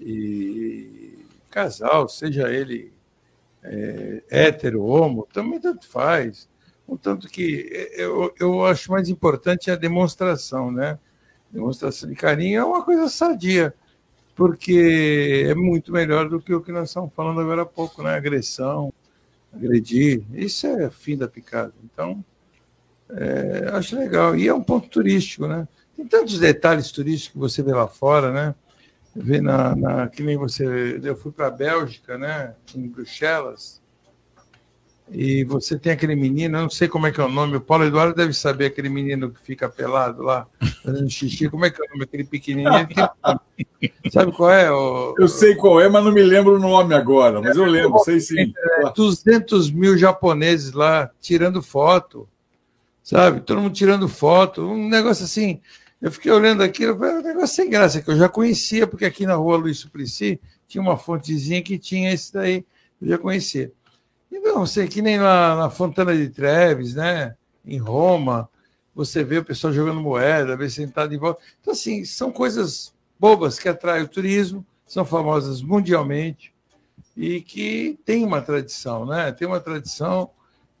e casal, seja ele é, hétero, homo, também tanto faz. Contanto que eu, eu acho mais importante a demonstração, né? Demonstração de carinho é uma coisa sadia porque é muito melhor do que o que nós estamos falando agora há pouco, né? Agressão, agredir, isso é fim da picada. Então, é, acho legal. E é um ponto turístico, né? Tem tantos detalhes turísticos que você vê lá fora, né? Vê na, na que nem você. Eu fui para a Bélgica, né? Em Bruxelas e você tem aquele menino, eu não sei como é que é o nome, o Paulo Eduardo deve saber aquele menino que fica pelado lá, fazendo xixi, como é que é o nome, aquele pequenininho? Sabe qual é? O... Eu sei qual é, mas não me lembro o nome agora, mas eu lembro, sei sim. 200 mil japoneses lá tirando foto, sabe? Todo mundo tirando foto, um negócio assim. Eu fiquei olhando aquilo, um negócio sem graça, que eu já conhecia, porque aqui na rua Luiz Suplicy tinha uma fontezinha que tinha esse daí, eu já conhecia. Não, sei que nem na, na Fontana de Treves, né? Em Roma, você vê o pessoal jogando moeda, vê sentado em volta. Então, assim, são coisas bobas que atraem o turismo, são famosas mundialmente e que tem uma tradição, né? Tem uma tradição.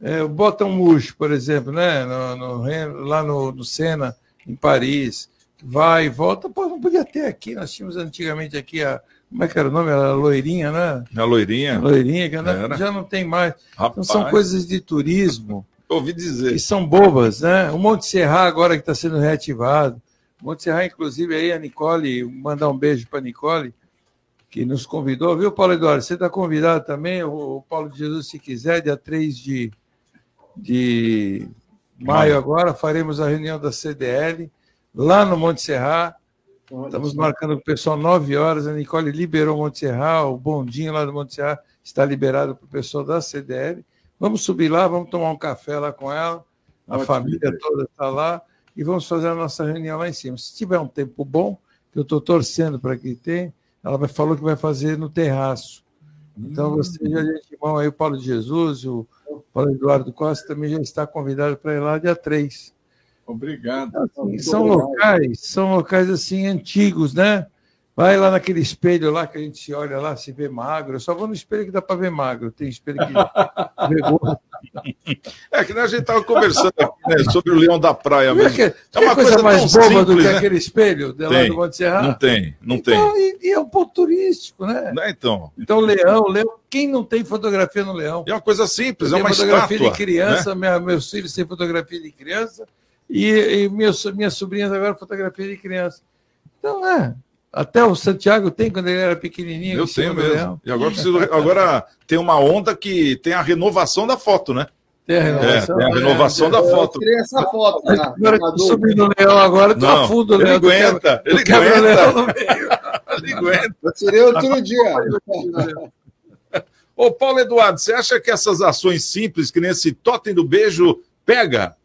É, o Bottom por exemplo, né? No, no, lá no, no Sena, em Paris, vai e volta. Pô, não podia ter aqui. Nós tínhamos antigamente aqui a, como é que era o nome? Era Loirinha, né? A Loirinha. A loirinha, que era. já não tem mais. Então são coisas de turismo. Ouvi dizer. Que são bobas, né? O Monte Serra agora que está sendo reativado. O Monte Serra, inclusive, aí a Nicole, mandar um beijo para a Nicole, que nos convidou, viu, Paulo Eduardo? Você está convidado também, o Paulo de Jesus, se quiser, dia 3 de, de maio agora, faremos a reunião da CDL lá no Monte Serra Estamos marcando com o pessoal 9 horas. A Nicole liberou o Monte Serra, o bondinho lá do Monte Serra está liberado para o pessoal da CDL. Vamos subir lá, vamos tomar um café lá com ela. A Ótimo. família toda está lá e vamos fazer a nossa reunião lá em cima. Se tiver um tempo bom, que eu estou torcendo para que tenha, ela falou que vai fazer no terraço. Então, hum. você já de mão aí, o Paulo de Jesus, o Paulo Eduardo Costa também já está convidado para ir lá dia 3. Obrigado. Assim, são obrigado. locais, são locais assim antigos, né? Vai lá naquele espelho lá que a gente se olha lá, se vê magro. Eu só vou no espelho que dá para ver magro. Tem espelho que vê gordo. É que a gente estava conversando aqui, né, sobre o leão da praia mesmo. É, é uma coisa, coisa mais boba simples, do que né? aquele espelho de lá do Monte Serra? Não tem, não então, tem. E, e, é um ponto turístico, né? É, então. Então, leão, leão. Quem não tem fotografia no leão? É uma coisa simples, é uma fotografia estátua, de criança, né? minha, meus filhos têm fotografia de criança e, e meus, minhas sobrinhas agora fotografia de criança. Então, é. Até o Santiago tem quando ele era pequenininho. Eu tenho mesmo. E agora preciso. Agora tem uma onda que tem a renovação da foto, né? Tem a renovação, é, tem a renovação é, da foto. Eu essa foto. Né? Agora eu subi no leão, agora tô a fundo, ele leão. Aguenta, ele aguenta, ele aguenta. ele aguenta. Eu tirei outro dia. Ô, Paulo Eduardo, você acha que essas ações simples, que nesse totem do beijo, pega?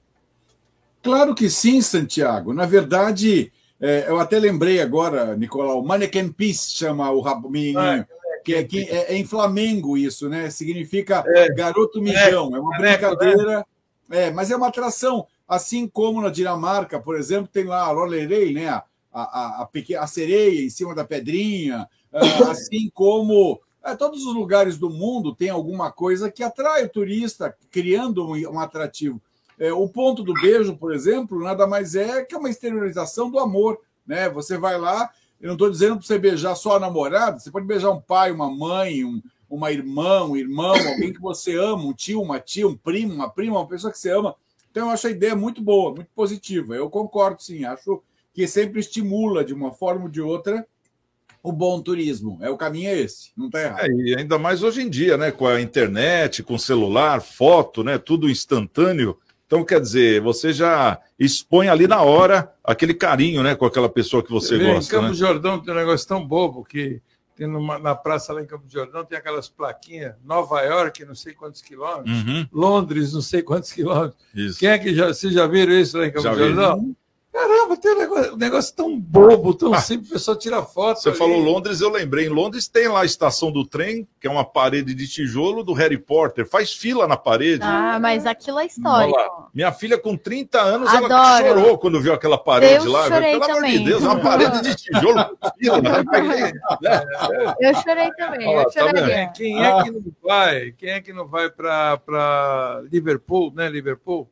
Claro que sim, Santiago. Na verdade, é, eu até lembrei agora, Nicolau, Mannequin Peace chama o menininho. Ah, que, é, que é, é, em Flamengo isso, né? Significa é, garoto mijão. É uma brincadeira, é, mas é uma atração. Assim como na Dinamarca, por exemplo, tem lá a Rollerei, né? A, a, a, a, sereia em cima da pedrinha, ah, assim como é, todos os lugares do mundo tem alguma coisa que atrai o turista, criando um, um atrativo. É, o ponto do beijo, por exemplo, nada mais é que uma exteriorização do amor. Né? Você vai lá, eu não estou dizendo para você beijar só a namorada, você pode beijar um pai, uma mãe, um, uma irmã, um irmão, alguém que você ama, um tio, uma tia, um primo, uma prima, uma pessoa que você ama. Então, eu acho a ideia muito boa, muito positiva. Eu concordo, sim. Acho que sempre estimula, de uma forma ou de outra, o bom turismo. É o caminho é esse, não está errado. É, e ainda mais hoje em dia, né? Com a internet, com celular, foto, né? Tudo instantâneo. Então, quer dizer, você já expõe ali na hora aquele carinho, né? Com aquela pessoa que você Vê, gosta. Em Campos né? Jordão tem um negócio tão bobo que tem numa, na praça lá em Campos Jordão tem aquelas plaquinhas Nova York, não sei quantos quilômetros, Uhum. Londres, não sei quantos quilômetros. Isso. Quem é que já, vocês já viram isso lá em Campos Já vi. Caramba, tem um negócio, um negócio tão bobo, tão simples, o pessoal tira foto. Você ali. falou Londres, eu lembrei. Em Londres tem lá a estação do trem, que é uma parede de tijolo do Harry Potter. Faz fila na parede. Ah, mas aquilo é histórico. Minha filha, com 30 anos, ela Adoro. chorou quando viu aquela parede Eu lá. chorei Pelo amor de também. Deus, uma parede de tijolo com fila. né? Eu chorei também, eu tá choraria. Quem é que não vai? Quem é que não vai para Liverpool, né? Liverpool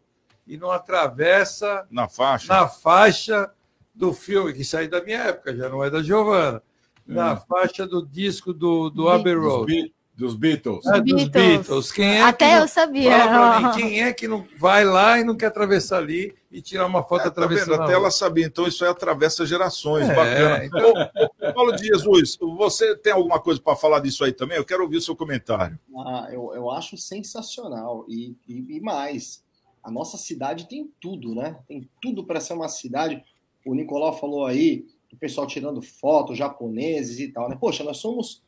e não atravessa na faixa, na faixa do filme que saiu da minha época, já não é da Giovanna, na Hum. faixa do disco do, do Abbey Dos Road. Be- Dos Beatles. É, dos Beatles. Beatles. Quem é Até que não- eu sabia. Mim, quem é que não vai lá e não quer atravessar ali e tirar uma foto Tá atravessando a Até ela sabia. Então, isso aí atravessa gerações. É, Bacana. então- Paulo de Jesus, você tem alguma coisa para falar disso aí também? Eu quero ouvir o seu comentário. Ah, eu, eu acho sensacional. E, e, e mais, a nossa cidade tem tudo, né? Tem tudo para ser uma cidade. O Nicolau falou aí, o pessoal tirando fotos, japoneses e tal, né? Poxa, nós somos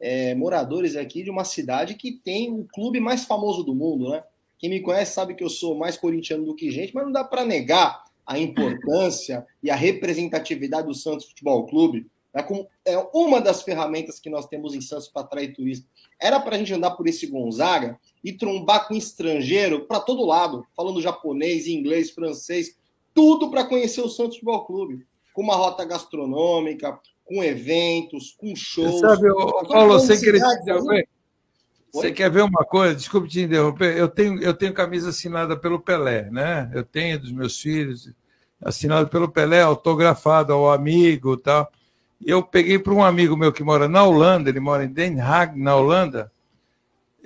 é, moradores aqui de uma cidade que tem o clube mais famoso do mundo, né? Quem me conhece sabe que eu sou mais corintiano do que gente, mas não dá para negar a importância e a representatividade do Santos Futebol Clube. É, é uma das ferramentas que nós temos em Santos para atrair turistas. Era para a gente andar por esse Gonzaga e trombar com estrangeiro para todo lado, falando japonês, inglês, francês, tudo para conhecer o Santos Futebol Clube. Com uma rota gastronômica, com eventos, com shows. Você sabe, Paulo, sem querer te interromper, você quer ver uma coisa? Desculpe te interromper. Eu tenho, eu tenho camisa assinada pelo Pelé, né? Eu tenho dos meus filhos, assinado pelo Pelé, autografado ao amigo e tal. Eu peguei para um amigo meu que mora na Holanda, ele mora em Den Haag, na Holanda.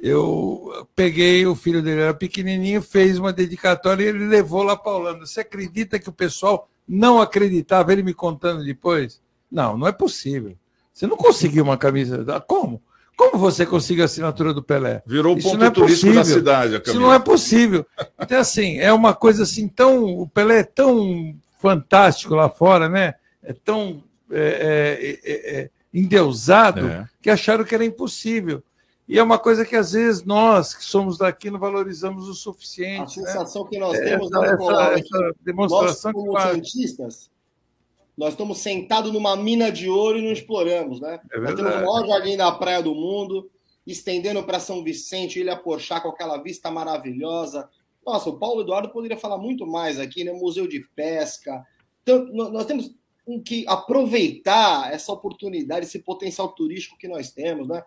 Eu peguei, o filho dele era pequenininho, fez uma dedicatória e ele levou lá para a Holanda. Você acredita que o pessoal não acreditava, ele me contando depois? Não, não é possível. Você não conseguiu uma camisa. da- Como? Como você conseguiu a assinatura do Pelé? Virou Isso ponto é turístico da possível. cidade, a Isso não é possível. Então, assim, é uma coisa assim tão. O Pelé é tão fantástico lá fora, né? É tão é, é, é, é, endeusado É. que acharam que era impossível. E é uma coisa que às vezes nós, que somos daqui, não valorizamos o A suficiente. né? sensação que nós Essa- temos, né, essa- Nicolau, essa que demonstração nós, que como faz. santistas, nós estamos sentados numa mina de ouro e não exploramos, né? É nós temos o maior jardim da praia do mundo, estendendo para São Vicente, Ilha Porchá, com aquela vista maravilhosa. Nossa, o Paulo Eduardo poderia falar muito mais aqui, né? Museu de pesca. Então, nó- nós temos que aproveitar essa oportunidade, esse potencial turístico que nós temos, né?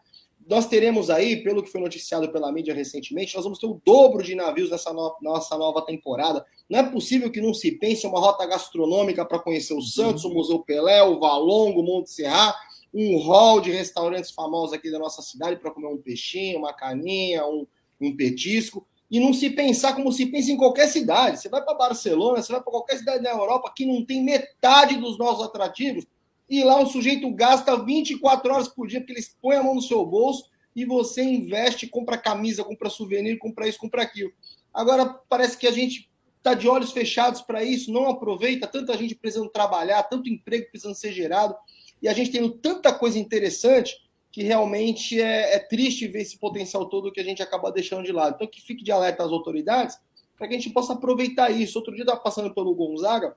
Nós teremos aí, pelo que foi noticiado pela mídia recentemente, nós vamos ter o dobro de navios nessa no- nossa nova temporada. Não é possível que não se pense em uma rota gastronômica para conhecer o Santos, o Museu Pelé, o Valongo, o Monte Serra, um hall de restaurantes famosos aqui da nossa cidade para comer um peixinho, uma caninha, um, um petisco. E não se pensar como se pensa em qualquer cidade. Você vai para Barcelona, você vai para qualquer cidade da Europa que não tem metade dos nossos atrativos, e lá um sujeito gasta 24 horas por dia, porque ele põe a mão no seu bolso e você investe, compra camisa, compra souvenir, compra isso, compra aquilo. Agora parece que a gente está de olhos fechados para isso, não aproveita, tanta gente precisando trabalhar, tanto emprego precisando ser gerado, e a gente tendo tanta coisa interessante que realmente é, é triste ver esse potencial todo que a gente acaba deixando de lado. Então que fique de alerta às autoridades para que a gente possa aproveitar isso. Outro dia estava passando pelo Gonzaga,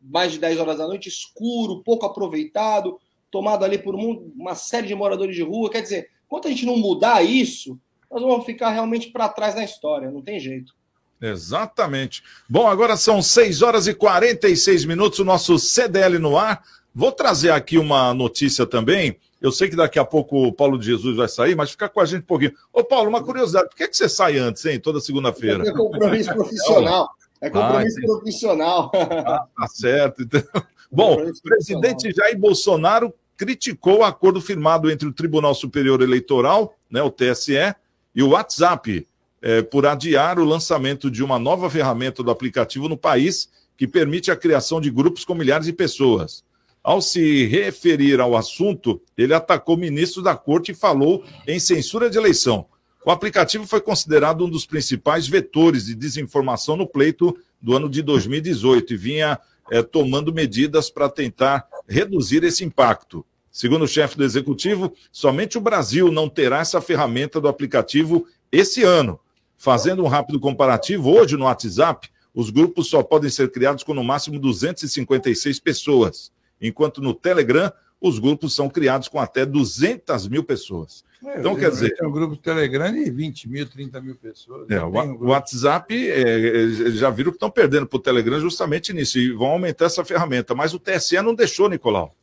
mais de 10 horas da noite, escuro, pouco aproveitado, tomado ali por um- uma série de moradores de rua. Quer dizer, enquanto a gente não mudar isso, nós vamos ficar realmente para trás na história, não tem jeito. Exatamente. Bom, agora são 6 horas e 46 minutos, o nosso CDL no ar. Vou trazer aqui uma notícia também. Eu sei que daqui a pouco o Paulo de Jesus vai sair, mas fica com a gente um pouquinho. Ô, Paulo, uma curiosidade: por que, que você sai antes, hein, toda segunda-feira? É compromisso profissional. É compromisso Ah, profissional. Tá certo. Então... Bom, o presidente Jair Bolsonaro criticou o acordo firmado entre o Tribunal Superior Eleitoral, né, o TSE, e o WhatsApp, é, por adiar o lançamento de uma nova ferramenta do aplicativo no país que permite a criação de grupos com milhares de pessoas. Ao se referir ao assunto, ele atacou o ministro da Corte e falou em censura de eleição. O aplicativo foi considerado um dos principais vetores de desinformação no pleito do ano de 2018 e vinha é, tomando medidas para tentar reduzir esse impacto. Segundo o chefe do executivo, somente o Brasil não terá essa ferramenta do aplicativo esse ano. Fazendo um rápido comparativo, hoje no WhatsApp, os grupos só podem ser criados com no máximo 256 pessoas, enquanto no Telegram, os grupos são criados com até 200 mil pessoas. É, então, quer dizer. Tem um grupo Telegram de 20 mil, 30 mil pessoas. É, o, um WhatsApp, é, é, já viram que estão perdendo para o Telegram justamente nisso, e vão aumentar essa ferramenta. Mas o TSE não deixou, Nicolau.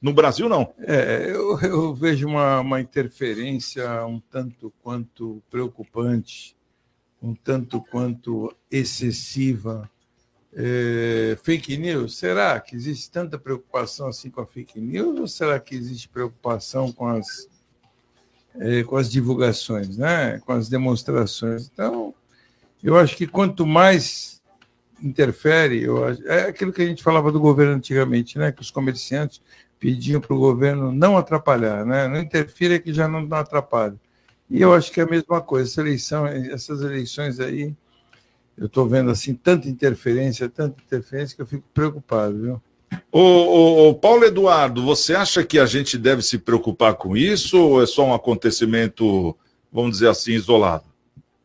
No Brasil, não. É, eu, eu vejo uma, uma interferência um tanto quanto preocupante, um tanto quanto excessiva. É, fake news, será que existe tanta preocupação assim com a fake news ou será que existe preocupação com as é, com as divulgações, né? com as demonstrações. Então, eu acho que quanto mais interfere, acho, é aquilo que a gente falava do governo antigamente, né? que os comerciantes pediam para o governo não atrapalhar, né? não interfira que já não, não atrapalha. E eu acho que é a mesma coisa, essa eleição, essas eleições aí, eu estou vendo assim tanta interferência, tanta interferência que eu fico preocupado, viu? O, o, o, Paulo Eduardo, você acha que a gente deve se preocupar com isso ou é só um acontecimento, vamos dizer assim, isolado?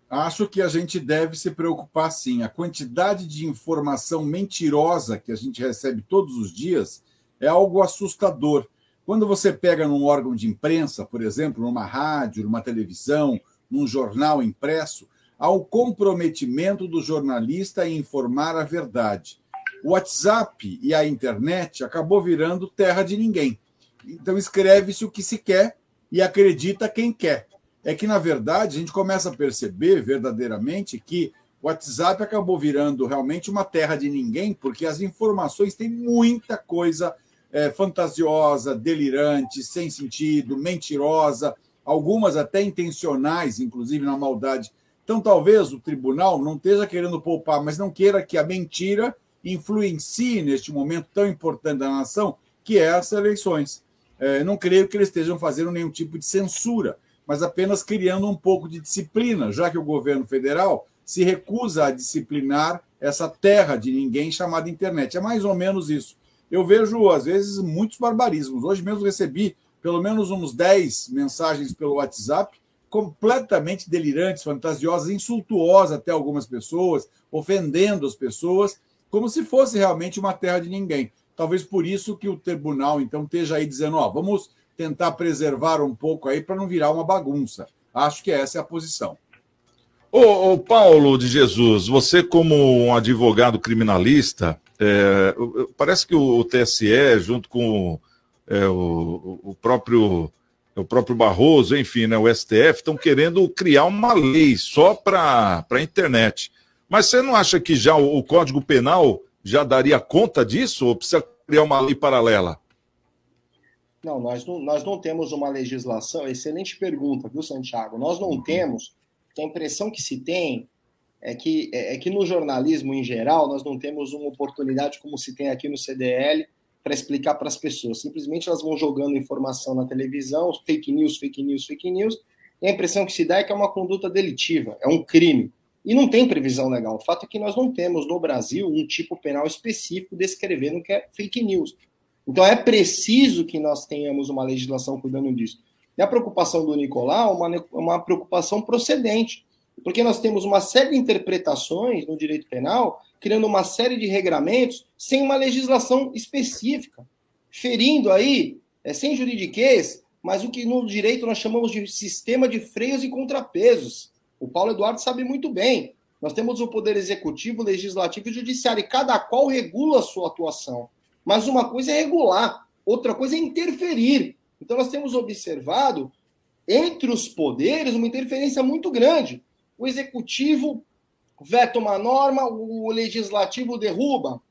Acho que a gente deve se preocupar sim. A quantidade de informação mentirosa que a gente recebe todos os dias é algo assustador. Quando você pega num órgão de imprensa, por exemplo, numa rádio, numa televisão, num jornal impresso, há o comprometimento do jornalista em informar a verdade o WhatsApp e a internet acabou virando terra de ninguém. Então escreve-se o que se quer e acredita quem quer. É que, na verdade, a gente começa a perceber verdadeiramente que o WhatsApp acabou virando realmente uma terra de ninguém, porque as informações têm muita coisa é, fantasiosa, delirante, sem sentido, mentirosa, algumas até intencionais, inclusive na maldade. Então, talvez o tribunal não esteja querendo poupar, mas não queira que a mentira influencie neste momento tão importante da nação, que é as eleições. É, não creio que eles estejam fazendo nenhum tipo de censura, mas apenas criando um pouco de disciplina, já que o governo federal se recusa a disciplinar essa terra de ninguém chamada internet. É mais ou menos isso. Eu vejo, às vezes, muitos barbarismos. Hoje mesmo recebi pelo menos uns 10 mensagens pelo WhatsApp completamente delirantes, fantasiosas, insultuosas até algumas pessoas, ofendendo as pessoas, como se fosse realmente uma terra de ninguém. Talvez por isso que o tribunal, então, esteja aí dizendo: ó, vamos tentar preservar um pouco aí para não virar uma bagunça. Acho que essa é a posição. Ô, ô Paulo de Jesus, você, como um advogado criminalista, é, parece que o TSE, junto com é, o, o, próprio o próprio Barroso, enfim, né, o STF, estão querendo criar uma lei só para a internet. Mas você não acha que já o, Código Penal já daria conta disso ou precisa criar uma lei paralela? Não, nós não, nós não temos uma legislação. Excelente pergunta, viu, Santiago? Nós não uhum. temos. A impressão que se tem é que, é, é que no jornalismo em geral nós não temos uma oportunidade como se tem aqui no CDL para explicar para as pessoas. Simplesmente elas vão jogando informação na televisão, fake news, fake news, fake news. E a impressão que se dá é que é uma conduta delitiva, é um crime. E não tem previsão legal. O fato é que nós não temos no Brasil um tipo penal específico descrevendo o que é fake news. Então é preciso que nós tenhamos uma legislação cuidando disso. E a preocupação do Nicolau é uma, uma preocupação procedente, porque nós temos uma série de interpretações no direito penal, criando uma série de regramentos sem uma legislação específica, ferindo aí, é, sem juridiquês, mas o que no direito nós chamamos de sistema de freios e contrapesos. O Paulo Eduardo sabe muito bem. Nós temos o poder executivo, legislativo e judiciário, e cada qual regula a sua atuação. Mas uma coisa é regular, outra coisa é interferir. Então nós temos observado entre os poderes uma interferência muito grande. O executivo veta uma norma, o legislativo derruba.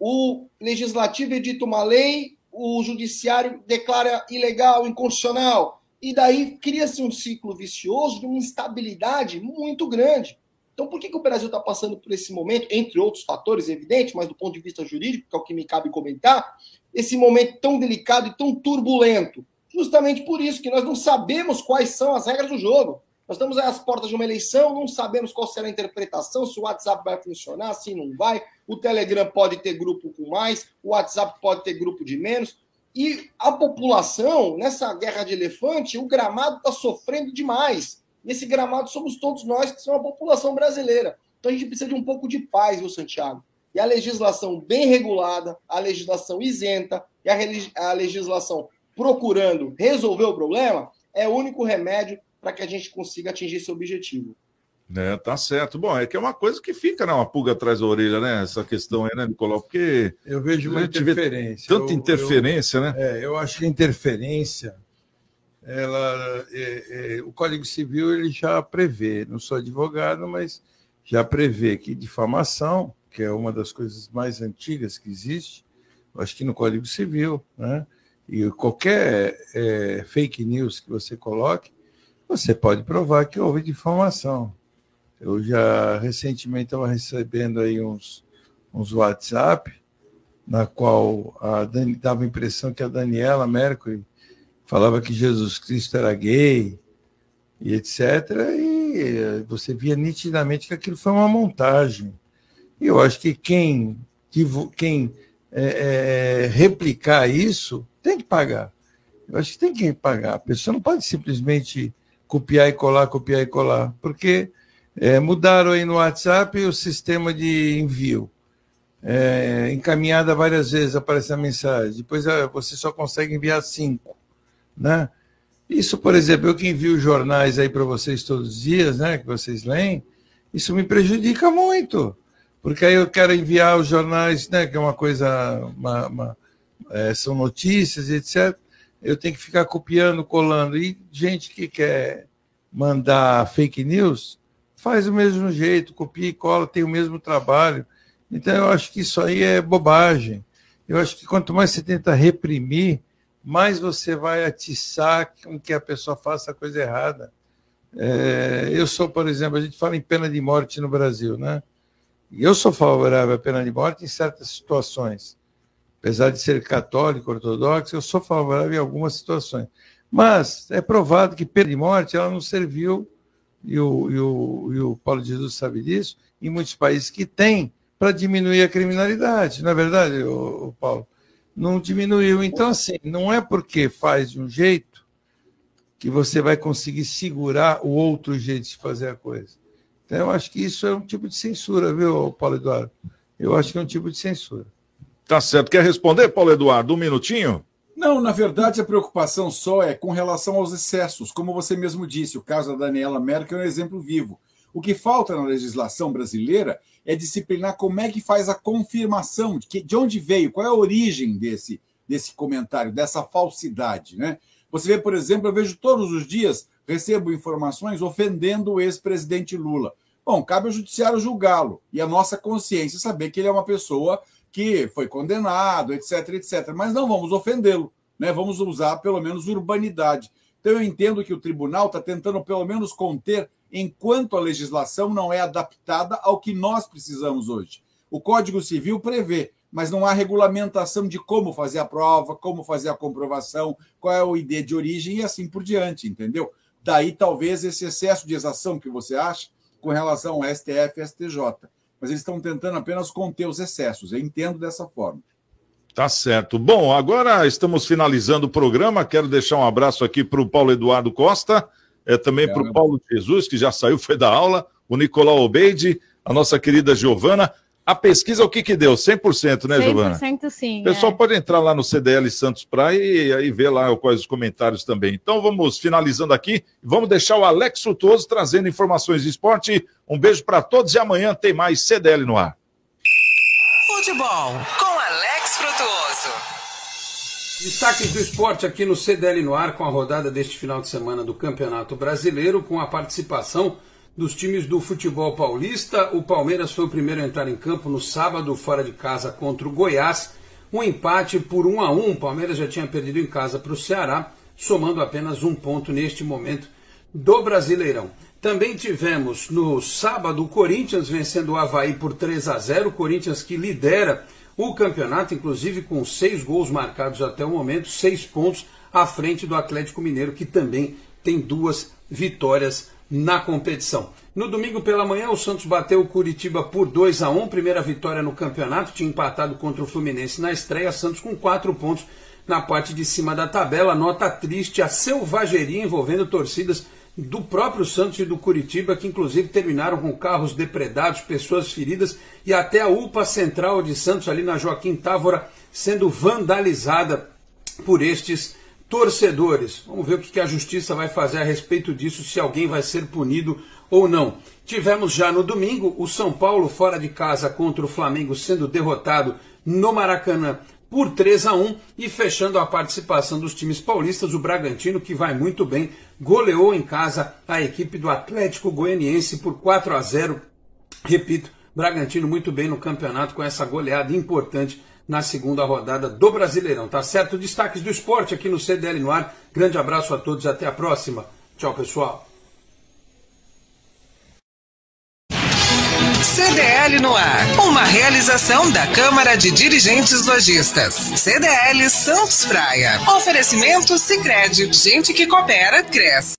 O legislativo edita uma lei, o judiciário declara ilegal, inconstitucional, e daí cria-se um ciclo vicioso de uma instabilidade muito grande. Então, por que, que o Brasil está passando por esse momento, entre outros fatores, evidente, mas do ponto de vista jurídico, que é o que me cabe comentar, esse momento tão delicado e tão turbulento? Justamente por isso que nós não sabemos quais são as regras do jogo. Nós estamos às portas de uma eleição, não sabemos qual será a interpretação, se o WhatsApp vai funcionar, se não vai. O Telegram pode ter grupo com mais, o WhatsApp pode ter grupo de menos. E a população, nessa guerra de elefante, o gramado está sofrendo demais. E esse gramado somos todos nós, que somos a população brasileira. Então a gente precisa de um pouco de paz, viu, Santiago? E a legislação bem regulada, a legislação isenta e a, a legislação procurando resolver o problema é o único remédio para que a gente consiga atingir esse objetivo. É, tá certo. Bom, é que é uma coisa que fica, né? Uma pulga atrás da orelha, né? Essa questão aí, né, Nicolau? Porque. Eu vejo uma interferência. Tanta eu, interferência, eu, né? É, eu acho que a interferência ela, é, é, o Código Civil ele já prevê, não sou advogado, mas já prevê que difamação, que é uma das coisas mais antigas que existe, acho que no Código Civil, né? E qualquer é, fake news que você coloque, você pode provar que houve difamação. Eu já recentemente estava recebendo aí uns, uns WhatsApp, na qual a Dani, dava a impressão que a Daniela Mercury falava que Jesus Cristo era gay e etc. E eh, você via nitidamente que aquilo foi uma montagem. E eu acho que quem, quem é, é, replicar isso tem que pagar. Eu acho que tem que pagar. A pessoa não pode simplesmente copiar e colar, copiar e colar, porque é, mudaram aí no WhatsApp o sistema de envio. É, encaminhada várias vezes aparece a mensagem, depois você só consegue enviar cinco. Né? Isso, por exemplo, eu que envio jornais aí para vocês todos os dias, né, que vocês leem, isso me prejudica muito, porque aí eu quero enviar os jornais, né, que é uma coisa, uma, uma, é, são notícias etc. Eu tenho que ficar copiando, colando. E gente que quer mandar fake news faz do mesmo jeito, copia e cola, tem o mesmo trabalho. Então eu acho que isso aí é bobagem. Eu acho que quanto mais você tenta reprimir, mais você vai atiçar com que a pessoa faça a coisa errada. É, eu sou, por exemplo, a gente fala em pena de morte no Brasil, né? E eu sou favorável à pena de morte em certas situações. Apesar de ser católico, ortodoxo, eu sou favorável em algumas situações. Mas é provado que pena de morte ela não serviu, e o, e o, e o Paulo Jesus sabe disso, em muitos países que tem, para diminuir a criminalidade. Não é verdade, o Paulo? não diminuiu. Então, assim, não é porque faz de um jeito que você vai conseguir segurar o outro jeito de fazer a coisa. Então, eu acho que isso é um tipo de censura, viu, Paulo Eduardo? Eu acho que é um tipo de censura. Tá certo. Quer responder, Paulo Eduardo? Um minutinho? Não, na verdade, a preocupação só é com relação aos excessos. Como você mesmo disse, o caso da Daniela Merkel é um exemplo vivo. O que falta na legislação brasileira é disciplinar como é que faz a confirmação de, que, de onde veio, qual é a origem desse, desse comentário, dessa falsidade. Né? Você vê, por exemplo, eu vejo todos os dias, recebo informações ofendendo o ex-presidente Lula. Bom, cabe ao judiciário julgá-lo e a nossa consciência saber que ele é uma pessoa que foi condenado, etc, etc. Mas não vamos ofendê-lo, né? Vamos usar pelo menos urbanidade. Então eu entendo que o tribunal está tentando pelo menos conter enquanto a legislação não é adaptada ao que nós precisamos hoje. O Código Civil prevê, mas não há regulamentação de como fazer a prova, como fazer a comprovação, qual é o ID de origem e assim por diante, entendeu? Daí talvez esse excesso de exação que você acha com relação ao STF e STJ. Mas eles estão tentando apenas conter os excessos. Eu entendo dessa forma. Tá certo. Bom, agora estamos finalizando o programa. Quero deixar um abraço aqui para o Paulo Eduardo Costa é, também para o Paulo Jesus, que já saiu, foi da aula, o Nicolau Obeide, a nossa querida Giovana. A pesquisa, o que que deu? 100%, né, 100% Giovana? 100% sim. O pessoal é. pode entrar lá no CDL Santos Praia e aí ver lá quais os comentários também. Então vamos finalizando aqui. Vamos deixar o Alex Frutuoso trazendo informações de esporte. Um beijo para todos e amanhã tem mais CDL no ar. Futebol com Alex Frutuoso. Destaques do esporte aqui no CDL no ar com a rodada deste final de semana do Campeonato Brasileiro, com a participação dos times do futebol paulista. O Palmeiras foi o primeiro a entrar em campo no sábado, fora de casa, contra o Goiás. um empate por 1 a 1. O Palmeiras já tinha perdido em casa para o Ceará, somando apenas um ponto neste momento do Brasileirão. Também tivemos no sábado o Corinthians vencendo o Havaí por 3 a 0. O Corinthians que lidera o campeonato, inclusive com seis gols marcados até o momento, seis pontos à frente do Atlético Mineiro, que também tem duas vitórias na competição. No domingo pela manhã, o Santos bateu o Curitiba por 2 a 1 primeira vitória no campeonato, tinha empatado contra o Fluminense na estreia, Santos com quatro pontos na parte de cima da tabela. Nota triste a selvageria envolvendo torcidas do próprio Santos e do Curitiba, que inclusive terminaram com carros depredados, pessoas feridas e até a UPA central de Santos, ali na Joaquim Távora, sendo vandalizada por estes torcedores. Vamos ver o que a justiça vai fazer a respeito disso, se alguém vai ser punido ou não. Tivemos já no domingo o São Paulo fora de casa contra o Flamengo sendo derrotado no Maracanã por 3 a 1 e fechando a participação dos times paulistas, o Bragantino, que vai muito bem, goleou em casa a equipe do Atlético Goianiense por 4 a 0. Repito, Bragantino muito bem no campeonato com essa goleada importante na segunda rodada do Brasileirão. Tá certo? Destaques do esporte aqui no CDL no ar. Grande abraço a todos, até a próxima. Tchau, pessoal. CDL no ar, uma realização da Câmara de Dirigentes Lojistas. CDL Santos Praia. Oferecimento Sicredi, gente que coopera cresce.